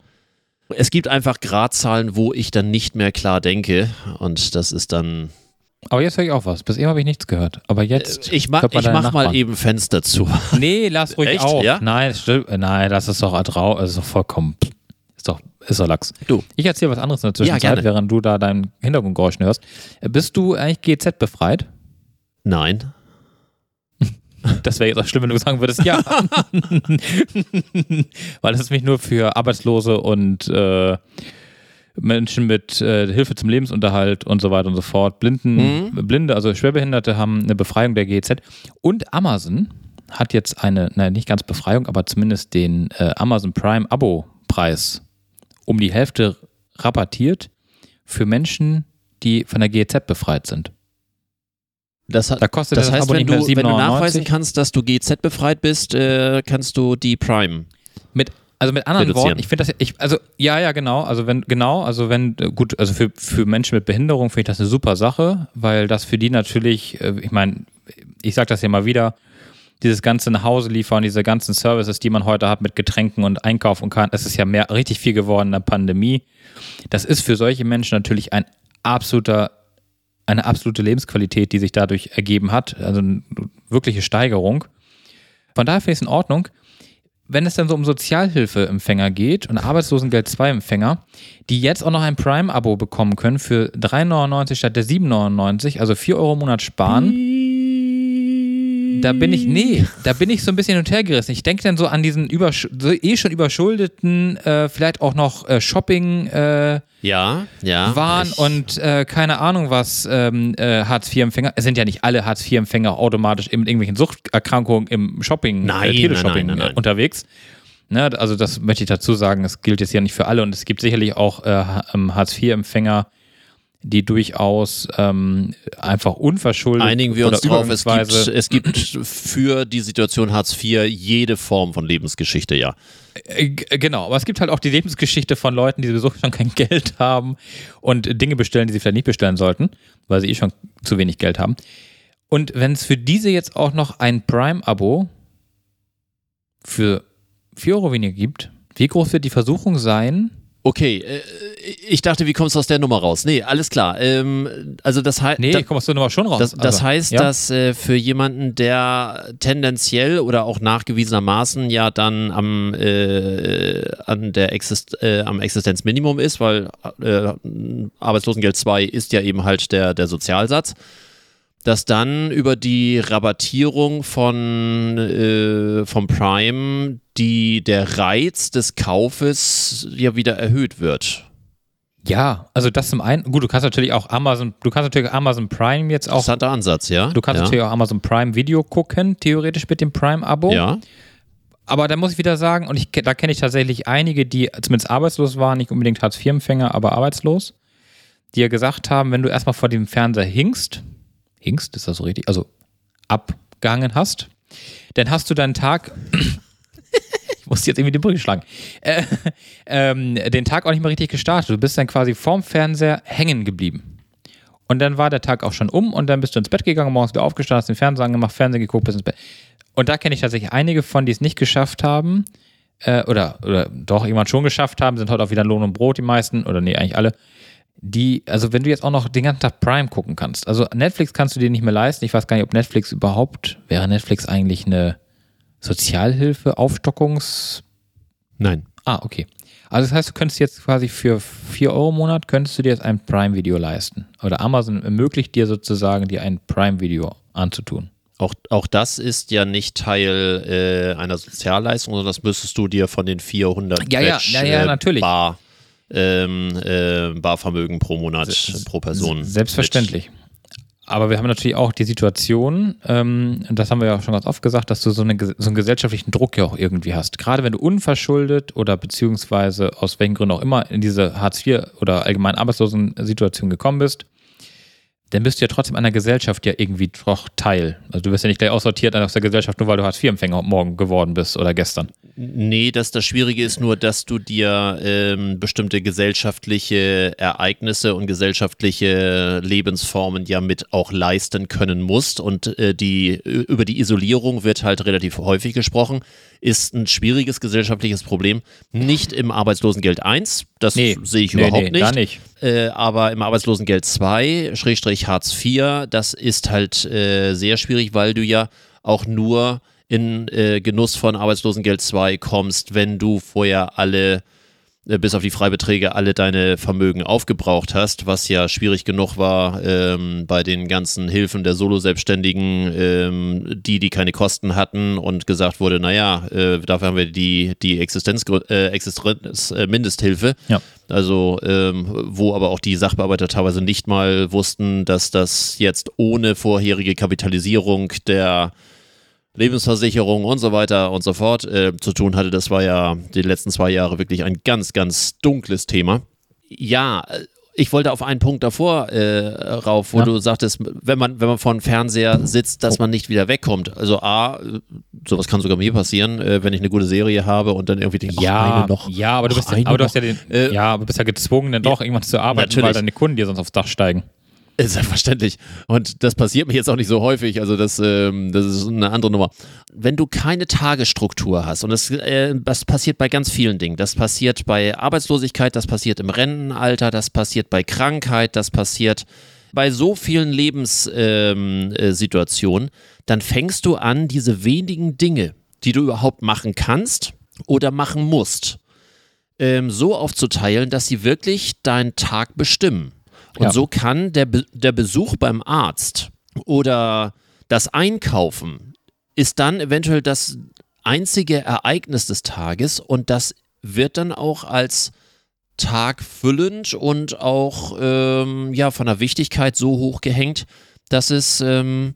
es gibt einfach Gradzahlen, wo ich dann nicht mehr klar denke und das ist dann Aber jetzt höre ich auch was. Bis eben habe ich nichts gehört. Aber jetzt. ich mach, hört man ich mach mal eben Fenster zu. Nee, lass ruhig Echt? auf. Ja? Nein, stimmt. Nein, das ist doch Adrau, ist doch vollkommen. Ist doch, ist doch Lachs. Du. Ich erzähle was anderes in der Zwischenzeit, gerne. während du da dein Hintergrundgeräusch hörst. Bist du eigentlich GZ befreit? Nein. Das wäre jetzt auch schlimm, wenn du sagen würdest, ja. Weil das ist mich nur für Arbeitslose und äh, Menschen mit äh, Hilfe zum Lebensunterhalt und so weiter und so fort. Blinden, Mhm. Blinde, also Schwerbehinderte haben eine Befreiung der GEZ. Und Amazon hat jetzt eine, nein, nicht ganz Befreiung, aber zumindest den äh, Amazon Prime Abo-Preis um die Hälfte rabattiert für Menschen, die von der GEZ befreit sind. Das, hat, Da kostet das das, heißt, wenn du, wenn du 7,99. nachweisen kannst, dass du GZ befreit bist, äh, kannst du die Prime. Mit, also mit anderen Reduzieren. Worten, ich finde das, ich, also ja, ja, genau, also wenn, genau, also wenn, äh, gut, also für, für Menschen mit Behinderung finde ich das eine super Sache, weil das für die natürlich, äh, ich meine, ich sage das ja mal wieder, dieses ganze nach Hause liefern, diese ganzen Services, die man heute hat mit Getränken und Einkauf und kann, es ist ja mehr, richtig viel geworden in der Pandemie. Das ist für solche Menschen natürlich ein absoluter, eine absolute Lebensqualität, die sich dadurch ergeben hat, also eine wirkliche Steigerung. Von daher finde ich es in Ordnung wenn es dann so um Sozialhilfeempfänger geht und Arbeitslosengeld 2-Empfänger, die jetzt auch noch ein Prime-Abo bekommen können für 3,99 statt der 7,99, also 4 Euro im Monat sparen. Da bin ich, nee, da bin ich so ein bisschen hin und her gerissen. Ich denke dann so an diesen übersch so eh schon überschuldeten, äh, vielleicht auch noch äh, Shopping, äh, Ja, ja. waren ich- und äh, keine Ahnung was ähm, äh, Hartz-IV-Empfänger. Es sind ja nicht alle Hartz-IV-Empfänger automatisch in irgendwelchen Suchterkrankungen im Shopping, Nein, äh, Teleshopping nein, nein, nein, nein. unterwegs. Ne, also das möchte ich dazu sagen, es gilt jetzt ja nicht für alle und es gibt sicherlich auch äh, ähm, Hartz-IV-Empfänger, die durchaus ähm, einfach unverschuldet Einigen wir uns drauf, es gibt, es gibt für die Situation Hartz IV jede Form von Lebensgeschichte, ja. Äh, g- Genau, aber es gibt halt auch die Lebensgeschichte von Leuten, die sowieso schon kein Geld haben und Dinge bestellen, die sie vielleicht nicht bestellen sollten, weil sie eh schon zu wenig Geld haben. Und wenn es für diese jetzt auch noch ein Prime-Abo für 4 Euro weniger gibt, wie groß wird die Versuchung sein? Okay, äh, ich dachte, wie kommst du aus der Nummer raus? Nee, alles klar. Ähm, also das heißt. Nee, kommst du nochmal schon raus. Das, das Also, heißt, ja? dass äh, für jemanden, der tendenziell oder auch nachgewiesenermaßen ja dann am, äh, an der Exist äh, am Existenzminimum ist, weil äh, Arbeitslosengeld 2 ist ja eben halt der, der Sozialsatz, dass dann über die Rabattierung von äh, vom Prime die der Reiz des Kaufes ja wieder erhöht wird. Ja, also das zum einen. Gut, du kannst natürlich auch Amazon, du kannst natürlich Amazon Prime jetzt auch, Interessanter Ansatz, ja. du kannst ja. natürlich auch Amazon Prime Video gucken, theoretisch mit dem Prime-Abo. ja. Aber da muss ich wieder sagen, und ich, da kenne ich tatsächlich einige, die zumindest arbeitslos waren, nicht unbedingt Hartz-IV-Empfänger, aber arbeitslos, die ja gesagt haben, wenn du erstmal vor dem Fernseher hinkst, hinkst, ist das so richtig, also abgehangen hast, dann hast du deinen Tag, ich muss jetzt irgendwie die Brücke schlagen, äh, ähm, den Tag auch nicht mehr richtig gestartet. Du bist dann quasi vorm Fernseher hängen geblieben. Und dann war der Tag auch schon um und dann bist du ins Bett gegangen, morgens wieder aufgestanden, hast den Fernseher angemacht, Fernsehen geguckt, bist ins Bett. Und da kenne ich tatsächlich einige von, die es nicht geschafft haben, äh, oder, oder doch irgendwann schon geschafft haben, sind heute auch wieder Lohn und Brot, die meisten, oder nee, eigentlich alle. Die, also wenn du jetzt auch noch den ganzen Tag Prime gucken kannst, also Netflix kannst du dir nicht mehr leisten. Ich weiß gar nicht, ob Netflix überhaupt, wäre Netflix eigentlich eine Sozialhilfe, Aufstockungs, Nein. Ah, okay. Also das heißt, du könntest jetzt quasi für 4 Euro im Monat, könntest du dir jetzt ein Prime-Video leisten. Oder Amazon ermöglicht dir sozusagen, dir ein Prime-Video anzutun. Auch, auch das ist ja nicht Teil äh, einer Sozialleistung, sondern das müsstest du dir von den 400 Ja, ja, Quetsch, ja, ja, äh, natürlich. Bar, ähm, äh, Barvermögen pro Monat, pro Person. Selbstverständlich. Aber wir haben natürlich auch die Situation, ähm, das haben wir ja auch schon ganz oft gesagt, dass du so, eine, so einen gesellschaftlichen Druck ja auch irgendwie hast. Gerade wenn du unverschuldet oder beziehungsweise aus welchen Gründen auch immer in diese Hartz-IV oder allgemein Arbeitslosensituation gekommen bist, dann bist du ja trotzdem einer Gesellschaft ja irgendwie doch Teil. Also du wirst ja nicht gleich aussortiert aus der Gesellschaft, nur weil du Hartz-IV-Empfänger morgen geworden bist oder gestern. Nee, das, das Schwierige ist nur, dass du dir ähm, bestimmte gesellschaftliche Ereignisse und gesellschaftliche Lebensformen ja mit auch leisten können musst. Und äh, die, über die Isolierung wird halt relativ häufig gesprochen. Ist ein schwieriges gesellschaftliches Problem. Nicht im Arbeitslosengeld 1, das Nee. sehe ich Nee, überhaupt nee, nicht. da nicht. Äh, aber im Arbeitslosengeld 2, Schrägstrich Hartz IV, das ist halt äh, sehr schwierig, weil du ja auch nur in äh, Genuss von Arbeitslosengeld 2 kommst, wenn du vorher alle bis auf die Freibeträge alle deine Vermögen aufgebraucht hast, was ja schwierig genug war ähm, bei den ganzen Hilfen der Solo-Selbstständigen, ähm, die, die keine Kosten hatten und gesagt wurde, naja, äh, dafür haben wir die, die Existenz, äh, Existenzmindesthilfe. Äh, ja. Also, ähm, wo aber auch die Sachbearbeiter teilweise nicht mal wussten, dass das jetzt ohne vorherige Kapitalisierung der Lebensversicherung und so weiter und so fort äh, zu tun hatte. Das war ja die letzten zwei Jahre wirklich ein ganz, ganz dunkles Thema. Ja, ich wollte auf einen Punkt davor äh, rauf, wo ja. du sagtest, wenn man, wenn man vor dem Fernseher sitzt, dass man nicht wieder wegkommt. Also A, sowas kann sogar mir passieren, äh, wenn ich eine gute Serie habe und dann irgendwie denke, ja, noch. Ja, aber du bist, ja, aber du hast ja, den, äh, ja, aber bist ja gezwungen, dann doch irgendwann zu arbeiten, natürlich. weil deine Kunden dir sonst aufs Dach steigen. Selbstverständlich. Und das passiert mir jetzt auch nicht so häufig. Also das, ähm, das ist eine andere Nummer. Wenn du keine Tagesstruktur hast, und das, äh, das passiert bei ganz vielen Dingen. Das passiert bei Arbeitslosigkeit, das passiert im Rentenalter, das passiert bei Krankheit, das passiert bei so vielen Lebenssituationen, ähm, äh, dann fängst du an, diese wenigen Dinge, die du überhaupt machen kannst oder machen musst, ähm, so aufzuteilen, dass sie wirklich deinen Tag bestimmen. Und ja. so kann der, Be der Besuch beim Arzt oder das Einkaufen ist dann eventuell das einzige Ereignis des Tages und das wird dann auch als Tag füllend und auch ähm, ja von der Wichtigkeit so hoch gehängt, dass es ähm,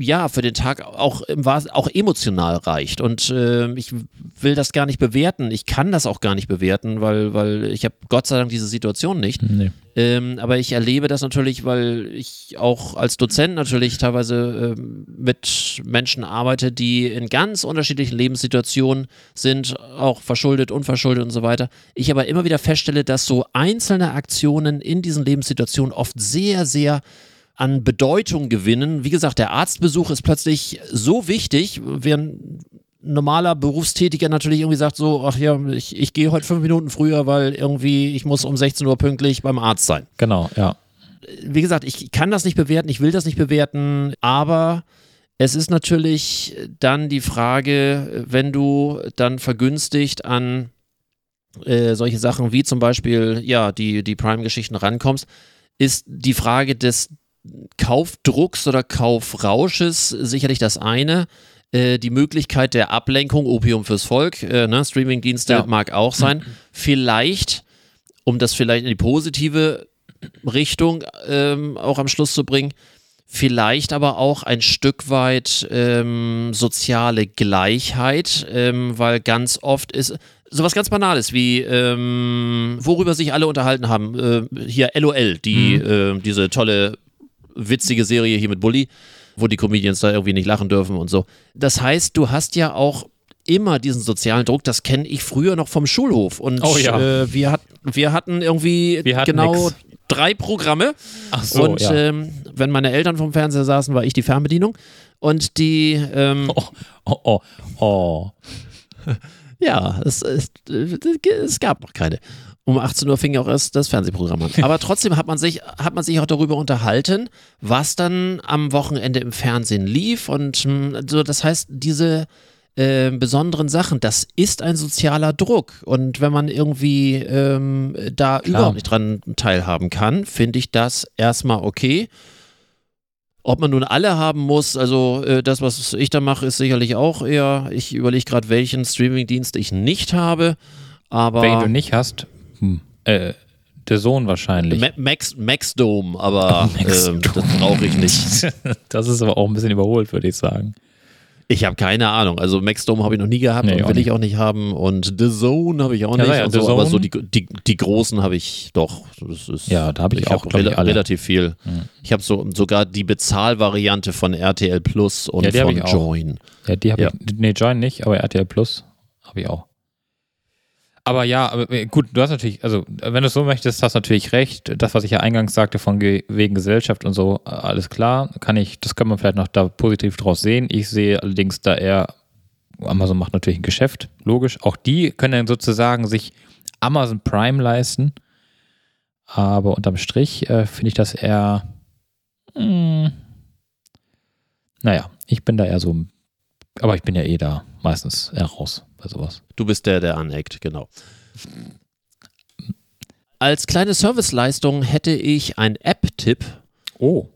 ja für den Tag auch, auch emotional reicht. Und äh, ich will das gar nicht bewerten. Ich kann das auch gar nicht bewerten, weil, weil ich habe Gott sei Dank diese Situation nicht. Nee. Ähm, aber ich erlebe das natürlich, weil ich auch als Dozent natürlich teilweise äh, mit Menschen arbeite, die in ganz unterschiedlichen Lebenssituationen sind, auch verschuldet, unverschuldet und so weiter. Ich aber immer wieder feststelle, dass so einzelne Aktionen in diesen Lebenssituationen oft sehr, sehr an Bedeutung gewinnen. Wie gesagt, der Arztbesuch ist plötzlich so wichtig, während normaler Berufstätiger natürlich irgendwie sagt so, ach ja, ich, ich gehe heute fünf Minuten früher, weil irgendwie ich muss um 16 Uhr pünktlich beim Arzt sein. Genau, ja. Wie gesagt, ich kann das nicht bewerten, ich will das nicht bewerten, aber es ist natürlich dann die Frage, wenn du dann vergünstigt an äh, solche Sachen wie zum Beispiel, ja, die, die Prime-Geschichten rankommst, ist die Frage des Kaufdrucks oder Kaufrausches sicherlich das eine. Äh, die Möglichkeit der Ablenkung, Opium fürs Volk, äh, ne? Streamingdienste ja. mag auch sein. Mhm. Vielleicht, um das vielleicht in die positive Richtung ähm, auch am Schluss zu bringen, vielleicht aber auch ein Stück weit ähm, soziale Gleichheit, ähm, weil ganz oft ist sowas ganz Banales wie ähm, worüber sich alle unterhalten haben. Äh, hier LOL, die mhm. äh, diese tolle witzige Serie hier mit Bully, wo die Comedians da irgendwie nicht lachen dürfen und so. Das heißt, du hast ja auch immer diesen sozialen Druck, das kenne ich früher noch vom Schulhof. Und oh, ja. äh, wir, hat, wir hatten irgendwie wir hatten genau nix. drei Programme. Ach so, und ja. ähm, wenn meine Eltern vom Fernseher saßen, war ich die Fernbedienung. Und die. Ähm, oh, oh, oh. oh. ja, es, es, es gab noch keine um 18 Uhr fing ja auch erst das Fernsehprogramm an. Aber trotzdem hat man sich, hat man sich auch darüber unterhalten, was dann am Wochenende im Fernsehen lief. Und hm, so, das heißt, diese äh, besonderen Sachen, das ist ein sozialer Druck. Und wenn man irgendwie ähm, da Klar. überhaupt nicht dran teilhaben kann, finde ich das erstmal okay. Ob man nun alle haben muss, also äh, das, was ich da mache, ist sicherlich auch eher, ich überlege gerade, welchen Streamingdienst ich nicht habe. Aber Welchen du nicht hast, hm. Äh, der Sohn wahrscheinlich. Ma Max, Max Dome, aber Max äh, das brauche ich nicht. das ist aber auch ein bisschen überholt, würde ich sagen. Ich habe keine Ahnung. Also Max Dome habe ich noch nie gehabt nee, und will ich auch nicht haben. Und The Zone habe ich auch ja, nicht. Ja, so, aber so die, die, die großen habe ich doch. Das ist, ja, da habe ich, ich, auch hab rel relativ viel. Mhm. Ich habe so, sogar die Bezahlvariante von RTL Plus und ja, von Join. Ja, die habe ja. ich. Nee, Join nicht, aber RTL Plus habe ich auch. Aber ja, äh, gut, du hast natürlich, also wenn du es so möchtest, hast du natürlich recht. Das, was ich ja eingangs sagte, von wegen Gesellschaft und so, äh, alles klar, kann ich, das kann man vielleicht noch da positiv draus sehen. Ich sehe allerdings da eher, Amazon macht natürlich ein Geschäft, logisch. Auch die können dann sozusagen sich Amazon Prime leisten. Aber unterm Strich äh, finde ich das eher, mh, hm, naja, ich bin da eher so, aber ich bin ja eh da meistens eher raus bei sowas. Du bist der, der aneckt, genau. Als kleine Serviceleistung hätte ich einen App-Tipp. Oh,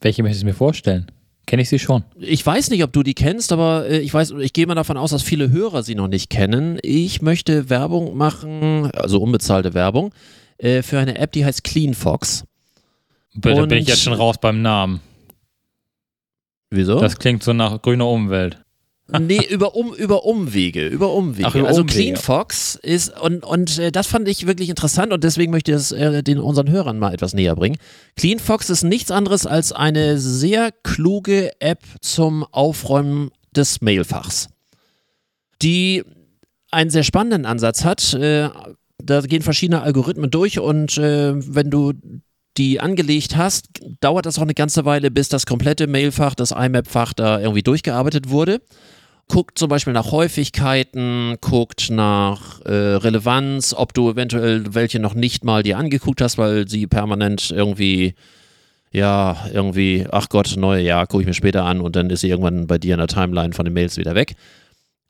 welche möchtest du mir vorstellen? Kenne ich sie schon? Ich weiß nicht, ob du die kennst, aber äh, ich weiß, ich gehe mal davon aus, dass viele Hörer sie noch nicht kennen. Ich möchte Werbung machen, also unbezahlte Werbung, äh, für eine App, die heißt CleanFox. Da bin ich jetzt schon raus beim Namen. Wieso? Das klingt so nach grüner Umwelt. Nee, über, um, über Umwege, über Umwege. Ach, über also Umwege. CleanFox ist, und, und äh, das fand ich wirklich interessant und deswegen möchte ich das äh, den unseren Hörern mal etwas näher bringen. CleanFox ist nichts anderes als eine sehr kluge App zum Aufräumen des Mailfachs, die einen sehr spannenden Ansatz hat. Äh, da gehen verschiedene Algorithmen durch und äh, wenn du die angelegt hast, dauert das auch eine ganze Weile, bis das komplette Mailfach, das IMAP-Fach da irgendwie durchgearbeitet wurde. Guckt zum Beispiel nach Häufigkeiten, guckt nach äh, Relevanz, ob du eventuell welche noch nicht mal dir angeguckt hast, weil sie permanent irgendwie, ja, irgendwie, ach Gott, neue, ja, gucke ich mir später an und dann ist sie irgendwann bei dir in der Timeline von den Mails wieder weg.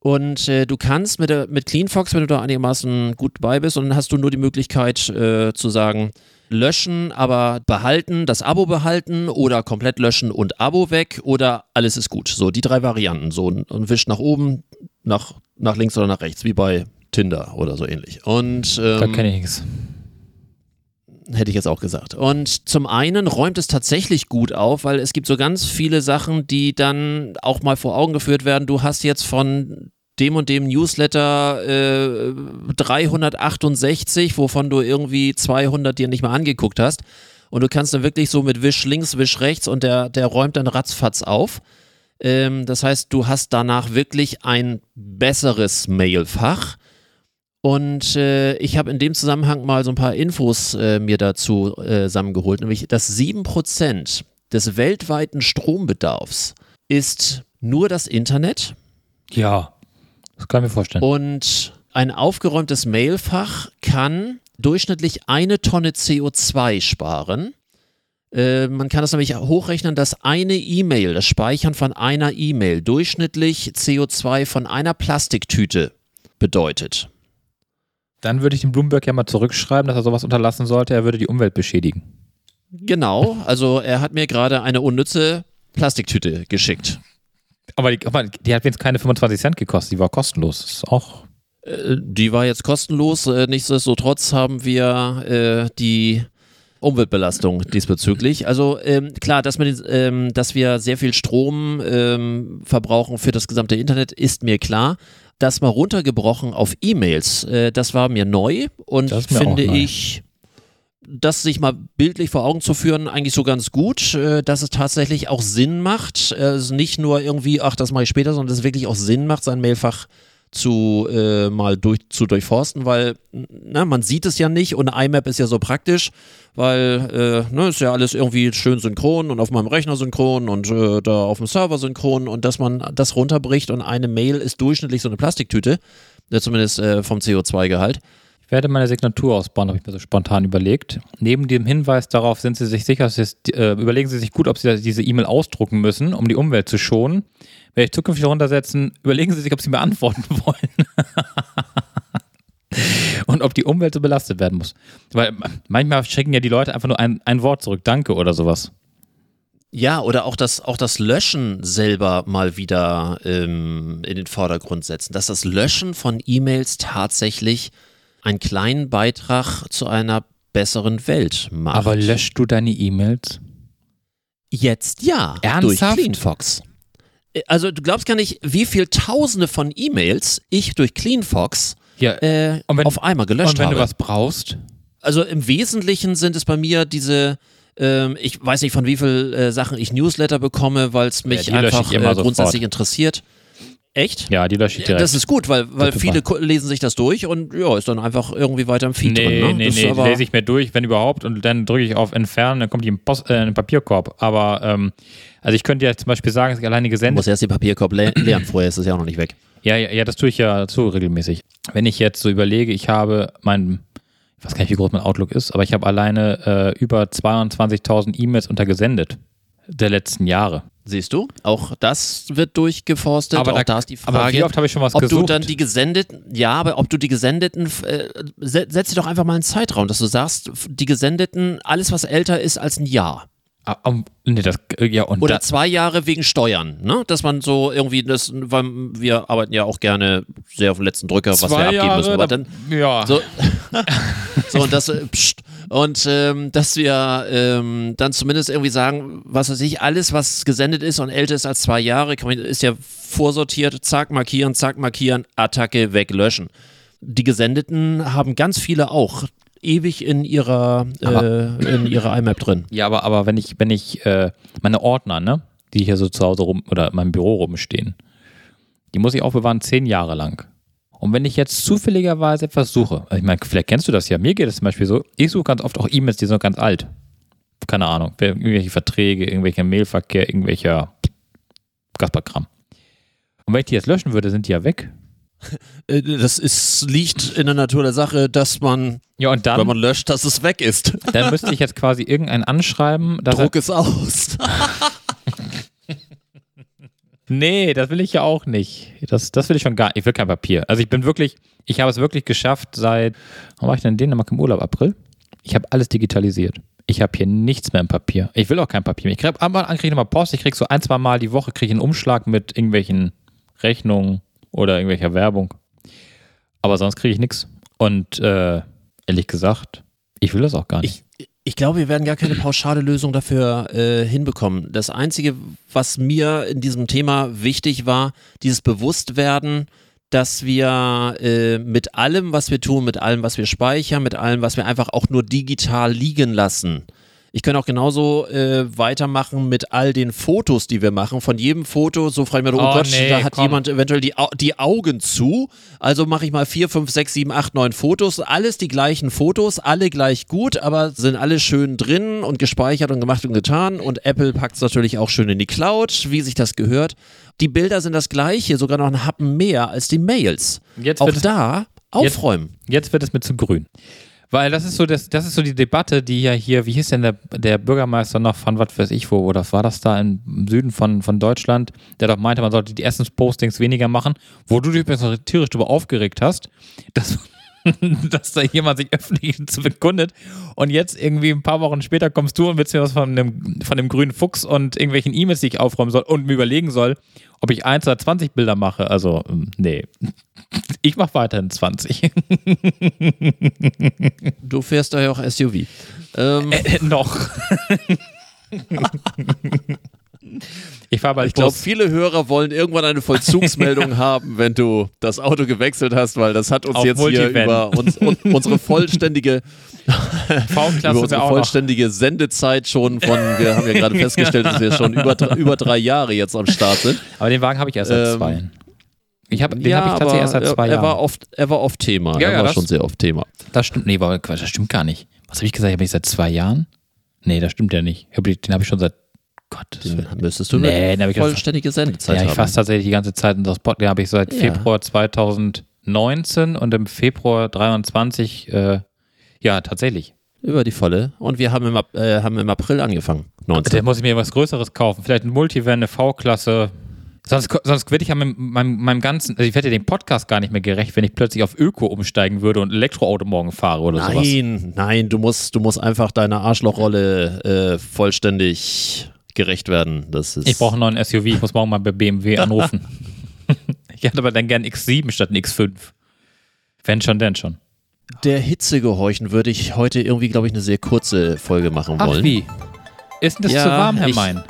Und äh, du kannst mit, mit CleanFox, wenn du da einigermaßen gut bei bist, und dann hast du nur die Möglichkeit äh, zu sagen, löschen, aber behalten, das Abo behalten oder komplett löschen und Abo weg oder alles ist gut. So, die drei Varianten. So, und wischt nach oben, nach, nach links oder nach rechts, wie bei Tinder oder so ähnlich. Und Da ähm, kenne ich nichts. hätte ich jetzt auch gesagt. Und zum einen räumt es tatsächlich gut auf, weil es gibt so ganz viele Sachen, die dann auch mal vor Augen geführt werden. Du hast jetzt von dem und dem Newsletter äh, 368, wovon du irgendwie 200 dir nicht mal angeguckt hast. Und du kannst dann wirklich so mit Wisch links, Wisch rechts und der, der räumt dann ratzfatz auf. Ähm, das heißt, du hast danach wirklich ein besseres Mailfach. Und äh, ich habe in dem Zusammenhang mal so ein paar Infos äh, mir dazu äh, zusammengeholt, nämlich dass 7% des weltweiten Strombedarfs ist nur das Internet Ja, das kann ich mir vorstellen. und ein aufgeräumtes Mailfach kann durchschnittlich eine Tonne CO2 sparen. Äh, man kann das nämlich hochrechnen, dass eine E-Mail, das Speichern von einer E-Mail durchschnittlich CO2 von einer Plastiktüte bedeutet. Dann würde ich dem Bloomberg ja mal zurückschreiben, dass er sowas unterlassen sollte. Er würde die Umwelt beschädigen. Genau, also er hat mir gerade eine unnütze Plastiktüte geschickt. Aber die, aber die hat jetzt keine 25 Cent gekostet, die war kostenlos. Das ist auch. Äh, Die war jetzt kostenlos, äh, nichtsdestotrotz haben wir äh, die Umweltbelastung diesbezüglich. Also ähm, klar, dass, man, ähm, dass wir sehr viel Strom ähm, verbrauchen für das gesamte Internet, ist mir klar. Das mal runtergebrochen auf E-Mails, äh, das war mir neu und mir finde neu. ich, das sich mal bildlich vor Augen zu führen, eigentlich so ganz gut, äh, dass es tatsächlich auch Sinn macht. Äh, es nicht nur irgendwie, ach, das mache ich später, sondern dass es wirklich auch Sinn macht, sein Mailfach zu äh, mal durch, zu durchforsten, weil na, man sieht es ja nicht und IMAP ist ja so praktisch, weil äh, ne, ist ja alles irgendwie schön synchron und auf meinem Rechner synchron und äh, da auf dem Server synchron und dass man das runterbricht und eine Mail ist durchschnittlich so eine Plastiktüte, zumindest äh, vom CO2-Gehalt. Ich werde meine Signatur ausbauen, habe ich mir so spontan überlegt. Neben dem Hinweis darauf sind Sie sich sicher, es, äh, überlegen Sie sich gut, ob Sie diese E-Mail ausdrucken müssen, um die Umwelt zu schonen. Werde ich zukünftig runtersetzen, überlegen Sie sich, ob Sie mir antworten wollen. Und ob die Umwelt so belastet werden muss. Weil manchmal schicken ja die Leute einfach nur ein, ein Wort zurück, danke oder sowas. Ja, oder auch das, auch das Löschen selber mal wieder ähm, in den Vordergrund setzen. Dass das Löschen von E-Mails tatsächlich einen kleinen Beitrag zu einer besseren Welt macht. Aber löscht du deine E-Mails? Jetzt ja. Ernsthaft? Durch CleanFox. Äh, Also du glaubst gar nicht, wie viel Tausende von E-Mails ich durch CleanFox Ja. äh, wenn- auf einmal gelöscht Und wenn habe. du was brauchst? Also im Wesentlichen sind es bei mir diese, ähm, ich weiß nicht von wie viel äh, Sachen ich Newsletter bekomme, weil es mich lösche einfach äh, grundsätzlich interessiert. Echt? Ja, die lösche ich direkt. Das ist gut, weil, weil viele lesen sich das durch und ja, ist dann einfach irgendwie weiter im Feed nee, drin. Ne? nee, das nee, aber, lese ich mir durch, wenn überhaupt, und dann drücke ich auf Entfernen, dann kommt die im, Post, äh, in den Papierkorb. Aber, ähm, also ich könnte ja zum Beispiel sagen, dass ich alleine du gesendet musst erst den Papierkorb le leeren, vorher ist es ja auch noch nicht weg. Ja, ja, ja, das tue ich ja zu regelmäßig. Wenn ich jetzt so überlege, ich habe mein, ich weiß gar nicht, wie groß mein Outlook ist, aber ich habe alleine äh, über 22.000 E-Mails untergesendet. Der letzten Jahre. Siehst du? Auch das wird durchgeforstet. Aber da- da, ist die aber Frage, wie oft habe ich schon was ob du gesucht? dann die gesendeten, ja, aber ob du die gesendeten, äh, se- setz dir doch einfach mal einen Zeitraum, dass du sagst, die gesendeten, alles was älter ist als ein Jahr. Ah, um, nee, das, äh, ja, und Oder da, zwei Jahre wegen Steuern, ne? Dass man so irgendwie das, weil wir arbeiten ja auch gerne sehr auf den letzten Drücker, was wir abgeben müssen. Jahre, Aber da, dann, ja. so, so und das, äh, pst, und ähm, dass wir ähm, dann zumindest irgendwie sagen, was weiß ich, alles, was gesendet ist und älter ist als zwei Jahre, ist ja vorsortiert, zack, markieren, zack, markieren, Attacke, weglöschen. Die Gesendeten haben ganz viele auch ewig in ihrer, äh, in ihrer IMAP drin. Ja, aber, aber wenn ich, wenn ich, äh, meine Ordner, ne, die hier so zu Hause rum oder in meinem Büro rumstehen, die muss ich aufbewahren zehn Jahre lang. Und wenn ich jetzt zufälligerweise etwas suche, also ich meine, vielleicht kennst du das ja, mir geht es zum Beispiel so, ich suche ganz oft auch E-Mails, die sind ganz alt. Keine Ahnung, irgendwelche Verträge, irgendwelcher Mailverkehr, irgendwelcher Kasperkram. Und wenn ich die jetzt löschen würde, sind die ja weg. Äh, Das ist, liegt in der Natur der Sache, dass man, Ja, und wenn dann, man löscht, dass es weg ist. dann müsste ich jetzt quasi irgendeinen anschreiben, dass er, Druck es aus. Nee, das will ich ja auch nicht. Das, das will ich schon gar nicht. Ich will kein Papier. Also ich bin wirklich, ich habe es wirklich geschafft seit, wann war ich denn in Dänemark im Urlaub? April? Ich habe alles digitalisiert. Ich habe hier nichts mehr im Papier. Ich will auch kein Papier mehr. Ich kriege einmal kriege ich nochmal Post. Ich kriege so ein, zwei Mal die Woche kriege ich einen Umschlag mit irgendwelchen Rechnungen oder irgendwelcher Werbung. Aber sonst kriege ich nichts. Und äh, ehrlich gesagt, ich will das auch gar nicht. Ich, ich glaube, wir werden gar keine pauschale Lösung dafür äh, hinbekommen. Das Einzige, was mir in diesem Thema wichtig war, dieses Bewusstwerden, dass wir äh, mit allem, was wir tun, mit allem, was wir speichern, mit allem, was wir einfach auch nur digital liegen lassen. Ich kann auch genauso äh, weitermachen mit all den Fotos, die wir machen. Von jedem Foto, so frage ich mir, oh, Oh, Gott, nee, da hat komm. jemand eventuell die, Au die Augen zu. Also mache ich mal vier, fünf, sechs, sieben, acht, neun Fotos. Alles die gleichen Fotos, alle gleich gut, aber sind alle schön drin und gespeichert und gemacht und getan. Und Apple packt es natürlich auch schön in die Cloud, wie sich das gehört. Die Bilder sind das gleiche, sogar noch ein Happen mehr als die Mails. Jetzt Auch wird es- da aufräumen. Jetzt wird es mir zu grün. Weil das ist so, das, das ist so die Debatte, die ja hier, wie hieß denn der, der Bürgermeister noch von was weiß ich wo, oder war das da im Süden von, von Deutschland, der doch meinte, man sollte die Essens-Postings weniger machen, wo du dich übrigens noch tierisch darüber aufgeregt hast, dass, dass da jemand sich öffentlich zu bekundet und jetzt irgendwie ein paar Wochen später kommst du und willst mir was von dem, von dem grünen Fuchs und irgendwelchen E-Mails, die ich aufräumen soll und mir überlegen soll, ob ich 1 oder 20 Bilder mache. Also, ähm, nee. Ich mache weiterhin 20. Du fährst da ja auch SUV. Ähm, Äh, noch. Ich fahre bald Ich glaube, viele Hörer wollen irgendwann eine Vollzugsmeldung haben, wenn du das Auto gewechselt hast, weil das hat uns Auf jetzt hier Multivan. über uns, un, unsere vollständige, über V-Klasse unsere vollständige Sendezeit schon von, wir haben ja gerade festgestellt, dass wir schon über, drei- über drei Jahre jetzt am Start sind. Aber den Wagen habe ich erst seit Ähm, zwei. Ich hab, den habe ich tatsächlich erst seit er, zwei er war Jahren. oft, er war oft Thema. Ja, er ja, war das- schon sehr oft Thema. Das stimmt, nee, Quatsch, das stimmt gar nicht. Was habe ich gesagt? Habe ich seit zwei Jahren? Nee, das stimmt ja nicht. Ich den habe ich schon seit Gott. Müsstest du Nee, eine ich vollständige Sendezeit Ja, ich haben. fasse tatsächlich die ganze Zeit in das Pod. Den habe ich seit Ja. Februar 2019 und im Februar 23, äh, ja, tatsächlich. Über die volle. Und wir haben im, äh, haben im April angefangen. 19. Da muss ich mir was Größeres kaufen. Vielleicht ein Multivan, eine V-Klasse. Sonst, sonst werde ich ja mit meinem, meinem ganzen, also ich werde ja dem Podcast gar nicht mehr gerecht, wenn ich plötzlich auf Öko umsteigen würde und Elektroauto morgen fahre oder sowas. Nein, nein, du musst, du musst einfach deiner Arschlochrolle äh, vollständig gerecht werden. Das ist Ich brauche einen neuen SUV, ich muss morgen mal bei BMW anrufen. ich hätte aber dann gern X7 statt ein X5. Wenn schon, denn schon. der Hitze gehorchen würde ich heute irgendwie, glaube ich, eine sehr kurze Folge machen wollen. Ach wie? Ist denn das Ja, zu warm, Herr ich- Mein?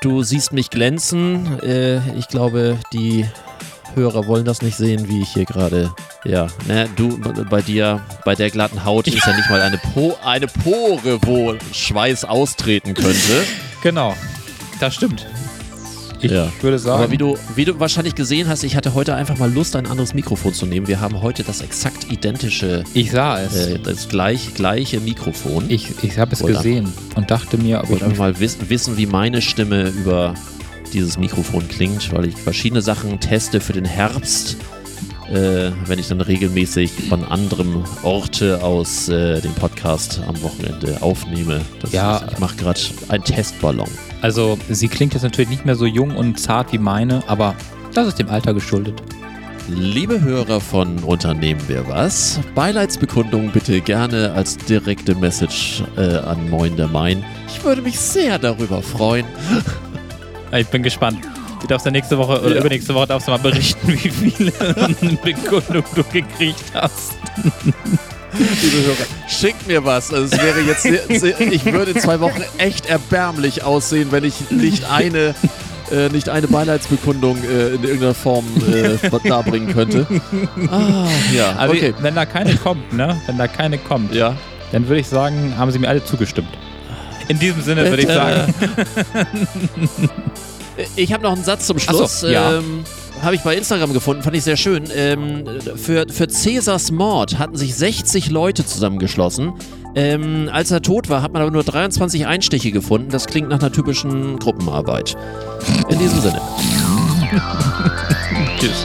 Du siehst mich glänzen. Äh, ich glaube, die Hörer wollen das nicht sehen, wie ich hier gerade. Ja, ne, du bei dir, bei der glatten Haut ist ja nicht mal eine, po eine Pore, wo Schweiß austreten könnte. Genau, das stimmt. Ich Ja. würde sagen, Aber wie du, wie du wahrscheinlich gesehen hast, ich hatte heute einfach mal Lust, ein anderes Mikrofon zu nehmen. Wir haben heute das exakt identische, ich sah es. äh, das gleich, gleiche Mikrofon. ich ich habe es Wollte gesehen und dachte mir, ob Ich wollte mal wiss wissen, wie meine Stimme über dieses Mikrofon klingt, weil ich verschiedene Sachen teste für den Herbst. äh, wenn ich dann regelmäßig von anderem Orte aus äh, den Podcast am Wochenende aufnehme. Das Ja. ist, ich mache gerade einen Testballon. Also, sie klingt jetzt natürlich nicht mehr so jung und zart wie meine, aber das ist dem Alter geschuldet. Liebe Hörer von Unternehmen wir was, Beileidsbekundung bitte gerne als direkte Message äh, an Moin der Main. Ich würde mich sehr darüber freuen. Ich bin gespannt. Du darfst ja nächste Woche oder Ja. übernächste Woche darfst du mal berichten, wie viele Bekundungen du gekriegt hast. Liebe Hörer, schickt mir was. Also es wäre jetzt sehr, sehr, ich würde zwei Wochen echt erbärmlich aussehen, wenn ich nicht eine äh, nicht eine Beileidsbekundung äh, in irgendeiner Form äh, darbringen könnte. Ah, ja, Aber okay. wenn da keine kommt, ne? Wenn da keine kommt, Ja. dann würde ich sagen, haben sie mir alle zugestimmt. In diesem Sinne würde ich sagen, Ich habe noch einen Satz zum Ach so, Schluss. ja. ähm, habe ich bei Instagram gefunden, fand ich sehr schön. Ähm, für, für Cäsars Mord hatten sich 60 Leute zusammengeschlossen. Ähm, als er tot war, hat man aber nur 23 Einstiche gefunden. Das klingt nach einer typischen Gruppenarbeit. In diesem Sinne. tschüss.